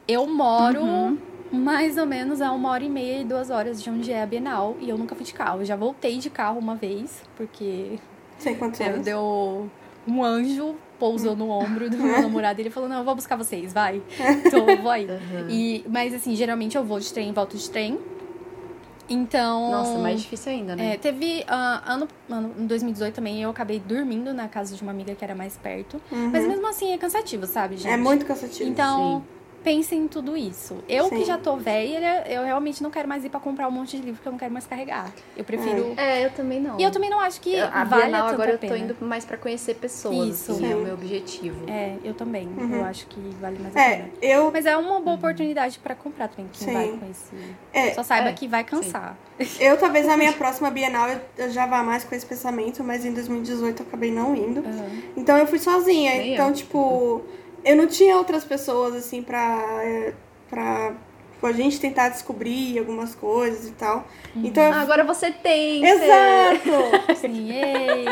Eu moro mais ou menos a uma hora e meia e duas horas de onde é a Bienal. E eu nunca fui de carro. Eu já voltei de carro uma vez, porque Sem quantos anos. deu um anjo pousou no ombro do meu namorado e ele falou, não, eu vou buscar vocês, vai. Então eu vou aí. E, mas assim, geralmente eu vou de trem e volto de trem. Então. Nossa, mais difícil ainda, né? É, teve ah, ano, ano, em 2018 também eu acabei dormindo na casa de uma amiga que era mais perto. Mas mesmo assim é cansativo, sabe, gente? Uhum. É muito cansativo. Então, pense em tudo isso. Eu Sim. que já tô velha, eu realmente não quero mais ir pra comprar um monte de livro que eu não quero mais carregar. Eu prefiro. É, eu também não. E eu também não acho que A vale Bienal tanto agora a eu tô indo mais pra conhecer pessoas, Isso. assim, é Sim. o meu objetivo. É, eu também. Eu acho que vale mais a É, pena. eu. Mas é uma boa oportunidade pra comprar também, quem Sim. vai com esse. É, Só saiba é, que vai cansar. Eu talvez na minha próxima Bienal eu, eu já vá mais com esse pensamento, mas em 2018 eu acabei não indo. Aham. Então eu fui sozinha. Nem então, eu. tipo, eu não tinha outras pessoas assim pra. é, pra tipo, a gente tentar descobrir algumas coisas e tal. Então eu. Ah, agora você tem! Exato! Sim, ei.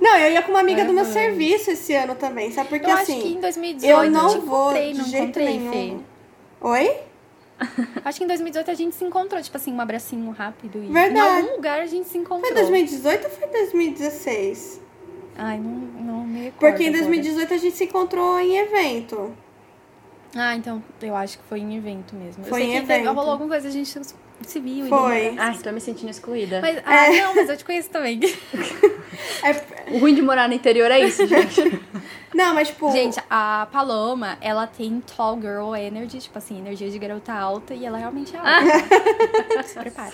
Não, eu ia com uma amiga do meu serviço esse ano também, sabe? Porque Eu assim. acho que em 2018 eu não te vou de não jeito nenhum. Fê. Oi? Acho que em 2018 a gente se encontrou, tipo assim, um abracinho rápido. E Verdade. Em algum lugar a gente se encontrou. Foi 2018 ou foi 2016? Ai, não, não me recordo. Porque em agora. 2018 a gente se encontrou em evento. Ah, então eu acho que foi em evento mesmo. Foi eu sei em que evento. rolou alguma coisa, a gente se viu. Foi. Ai, abraço. tô me sentindo excluída. Mas, ah, não, mas eu te conheço também. É- O ruim de morar no interior é isso, gente. não, mas tipo. Gente, a Paloma, ela tem tall girl energy, tipo assim, energia de garota alta, e ela realmente é alta. Se prepara.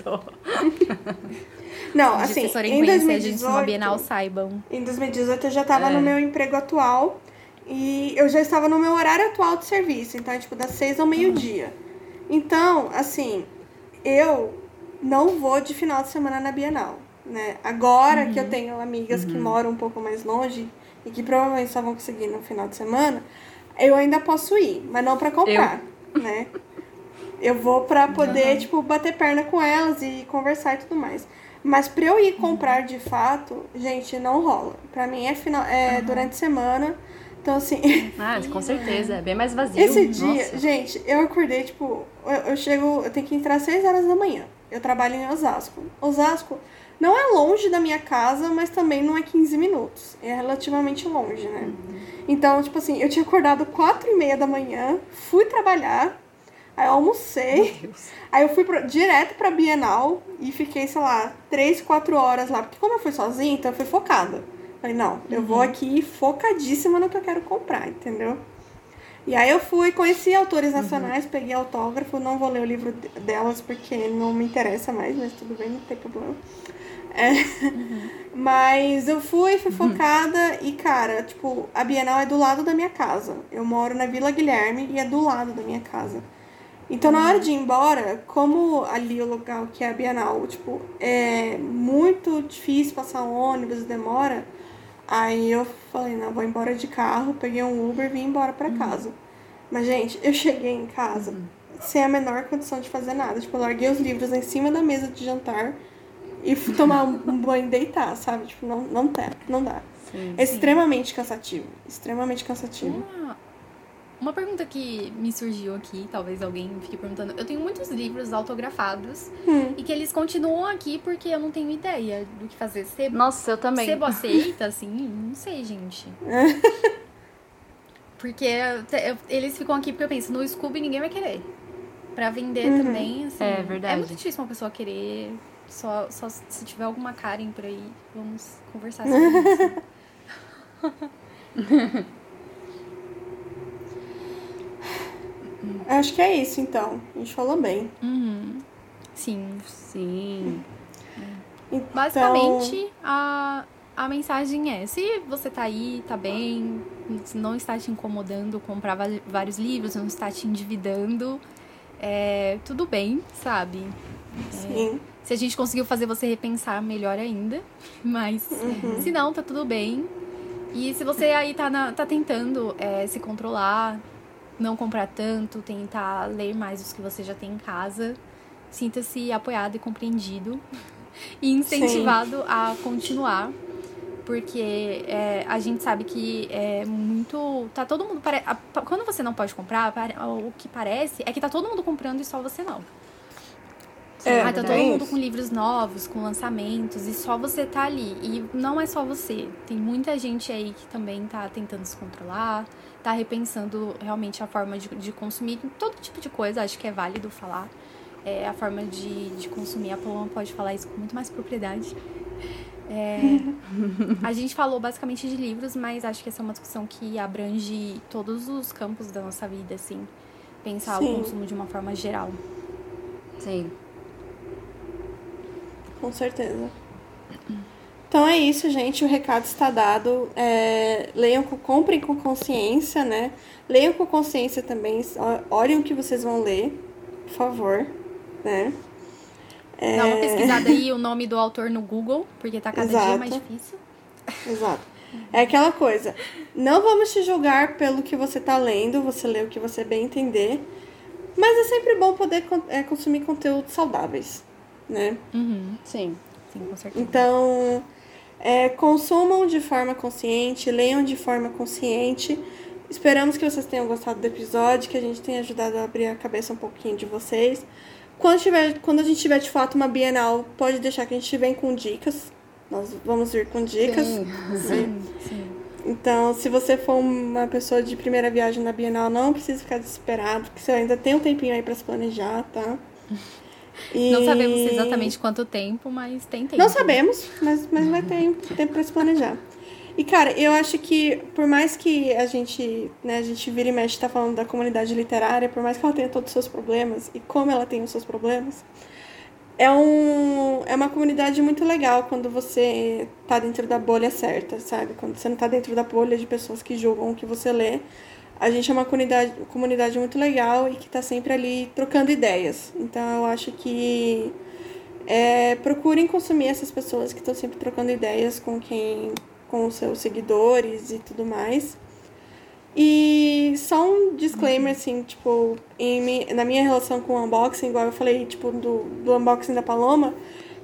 não, Se assim, em conhecer a gente numa 2018. Bienal, saibam. Em 2018 eu já tava É. no meu emprego atual e eu já estava no meu horário atual de serviço, então é tipo das seis ao meio-dia. Então, assim, eu não vou de final de semana na Bienal, né? Agora que eu tenho amigas que moram um pouco mais longe e que provavelmente só vão conseguir no final de semana, eu ainda posso ir, mas não pra comprar, né? Eu vou pra poder, tipo, bater perna com elas e conversar e tudo mais. Mas pra eu ir comprar de fato, gente, não rola. Pra mim é, final, é durante a semana. Então, assim, Ah, com certeza. É bem mais vazio. esse dia, Nossa. gente, eu acordei, tipo, eu, eu chego, eu tenho que entrar às 6 horas da manhã. Eu trabalho em Osasco. Osasco não é longe da minha casa, mas também não é 15 minutos. É relativamente longe, né? Então, tipo assim, eu tinha acordado 4 e meia da manhã, fui trabalhar, aí eu almocei, aí eu fui pro- direto pra Bienal e fiquei, sei lá, 3, 4 horas lá. Porque como eu fui sozinha, então eu fui focada. Falei, não, eu vou aqui focadíssima no que eu quero comprar, entendeu? E aí eu fui, conheci autores nacionais, peguei autógrafo, não vou ler o livro de- delas porque não me interessa mais, mas tudo bem, não tem problema. É, Mas eu fui, fui focada e, cara, tipo, a Bienal é do lado da minha casa. Eu moro na Vila Guilherme e é do lado da minha casa. Então, na hora de ir embora, como ali o lugar que é a Bienal, tipo, é muito difícil passar ônibus, demora, aí eu falei, não, vou embora de carro, peguei um Uber e vim embora pra casa. Mas, gente, eu cheguei em casa sem a menor condição de fazer nada. Tipo, eu larguei os livros em cima da mesa de jantar e fui tomar um banho e deitar, sabe? Tipo, não, não dá, não dá. Sim. É extremamente cansativo. Extremamente cansativo. Uma, uma pergunta que me surgiu aqui, talvez alguém fique perguntando. Eu tenho muitos livros autografados Hum. e que eles continuam aqui porque eu não tenho ideia do que fazer. Ser Nossa, eu também. Sebo aceita, assim? Não sei, gente. Porque eu eles ficam aqui porque eu penso, no Scooby ninguém vai querer. Pra vender Uhum. também, assim. É verdade. É muito difícil uma pessoa querer. Só, só se tiver alguma Karen por aí, vamos conversar sobre isso. Acho que é isso, então. A gente falou bem. Uhum. Sim. Sim. Então, Basicamente, a, a mensagem é: se você tá aí, tá bem, se não está te incomodando comprar vários livros, não está te endividando, é, tudo bem, sabe? Sim. Se a gente conseguiu fazer você repensar, melhor ainda. Mas Uhum. se não, tá tudo bem. E se você aí tá, na- tá tentando é, se controlar, não comprar tanto, tentar ler mais os que você já tem em casa, sinta-se apoiado e compreendido e incentivado a continuar. Porque é, a gente sabe que é muito. Tá todo mundo. Pare... Quando você não pode comprar, o que parece é que tá todo mundo comprando e só você não. É, ah, tá todo mundo com livros novos, com lançamentos, e só você tá ali. E não é só você. Tem muita gente aí que também tá tentando se controlar, tá repensando realmente a forma de, de consumir todo tipo de coisa, acho que é válido falar. É a forma de, de consumir. A Paloma pode falar isso com muito mais propriedade. É, a gente falou basicamente de livros, mas acho que essa é uma discussão que abrange todos os campos da nossa vida, assim. Pensar Sim. o consumo de uma forma geral. Sim. Com certeza. Então é isso, gente. O recado está dado. É, leiam com, comprem com consciência, né? Leiam com consciência também. Olhem o que vocês vão ler, por favor, né? É, Dá uma pesquisada aí o nome do autor no Google, porque tá cada dia Exato. mais difícil. Exato. É aquela coisa. Não vamos te julgar pelo que você tá lendo, você lê o que você bem entender. Mas é sempre bom poder é, consumir conteúdos saudáveis, né? Uhum. Sim. Sim, com certeza. Então, é, consumam de forma consciente, leiam de forma consciente, Esperamos que vocês tenham gostado do episódio, que a gente tenha ajudado a abrir a cabeça um pouquinho de vocês. Quando, tiver, quando a gente tiver de fato uma Bienal, pode deixar que a gente vem com dicas. Nós vamos vir com dicas. Sim, sim, sim. Então, se você for uma pessoa de primeira viagem na Bienal, não precisa ficar desesperado, porque você ainda tem um tempinho aí para se planejar, tá? E... Não sabemos exatamente quanto tempo, mas tem tempo. Não sabemos, mas, mas vai ter tempo para se planejar. E, cara, eu acho que por mais que a gente, né, a gente vira e mexe tá falando da comunidade literária, por mais que ela tenha todos os seus problemas, e como ela tem os seus problemas, é, um, é uma comunidade muito legal quando você tá dentro da bolha certa, sabe? Quando você não tá dentro da bolha de pessoas que julgam o que você lê. A gente é uma comunidade, comunidade muito legal e que tá sempre ali trocando ideias. Então eu acho que é, procurem consumir essas pessoas que estão sempre trocando ideias com quem com os seus seguidores e tudo mais. E só um disclaimer, assim, tipo, em, na minha relação com o unboxing, igual eu falei, tipo, do, do unboxing da Paloma,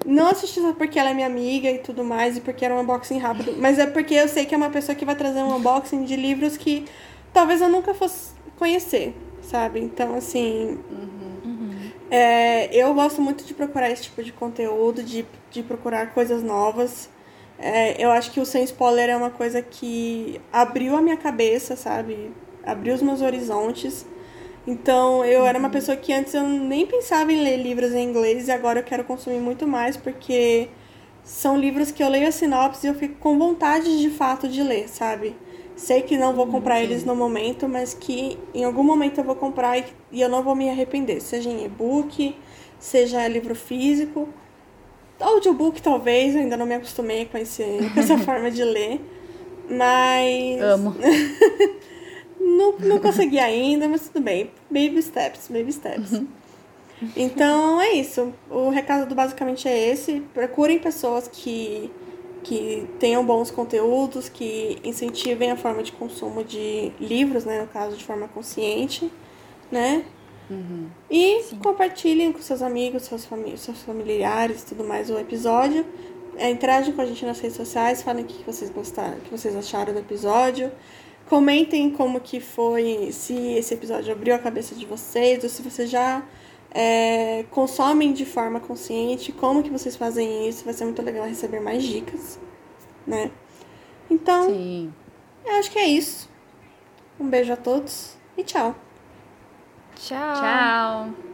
não assisti só porque ela é minha amiga e tudo mais, e porque era um unboxing rápido, mas é porque eu sei que é uma pessoa que vai trazer um unboxing de livros que talvez eu nunca fosse conhecer, sabe? Então, assim. Uhum. É, eu gosto muito de procurar esse tipo de conteúdo, de, de procurar coisas novas. É, eu acho que o Sem Spoiler é uma coisa que abriu a minha cabeça, sabe? Abriu os meus horizontes. Então, eu uhum. era uma uhum. pessoa que antes eu nem pensava em ler livros em inglês e agora eu quero consumir muito mais porque são livros que eu leio a sinopse e eu fico com vontade de fato de ler, sabe? Sei que não vou comprar uhum. eles no momento, mas que em algum momento eu vou comprar e, e eu não vou me arrepender, seja em e-book, seja livro físico. Audiobook, talvez, eu ainda não me acostumei com, esse, com essa forma de ler. Mas. Amo. não, não consegui ainda, mas tudo bem. Baby steps, baby steps. Uhum. Então é isso. O recado do basicamente é esse. Procurem pessoas que, que tenham bons conteúdos, que incentivem a forma de consumo de livros, né? No caso, de forma consciente, né? Uhum. E Sim. compartilhem com seus amigos, seus, fami seus familiares tudo mais o episódio. É, interagem com a gente nas redes sociais, falem o que vocês gostaram, o que vocês acharam do episódio. Comentem como que foi, se esse episódio abriu a cabeça de vocês, ou se vocês já é, consomem de forma consciente, como que vocês fazem isso. Vai ser muito legal receber mais dicas, né? Então, Sim. eu acho que é isso. Um beijo a todos e tchau. Tchau. Tchau.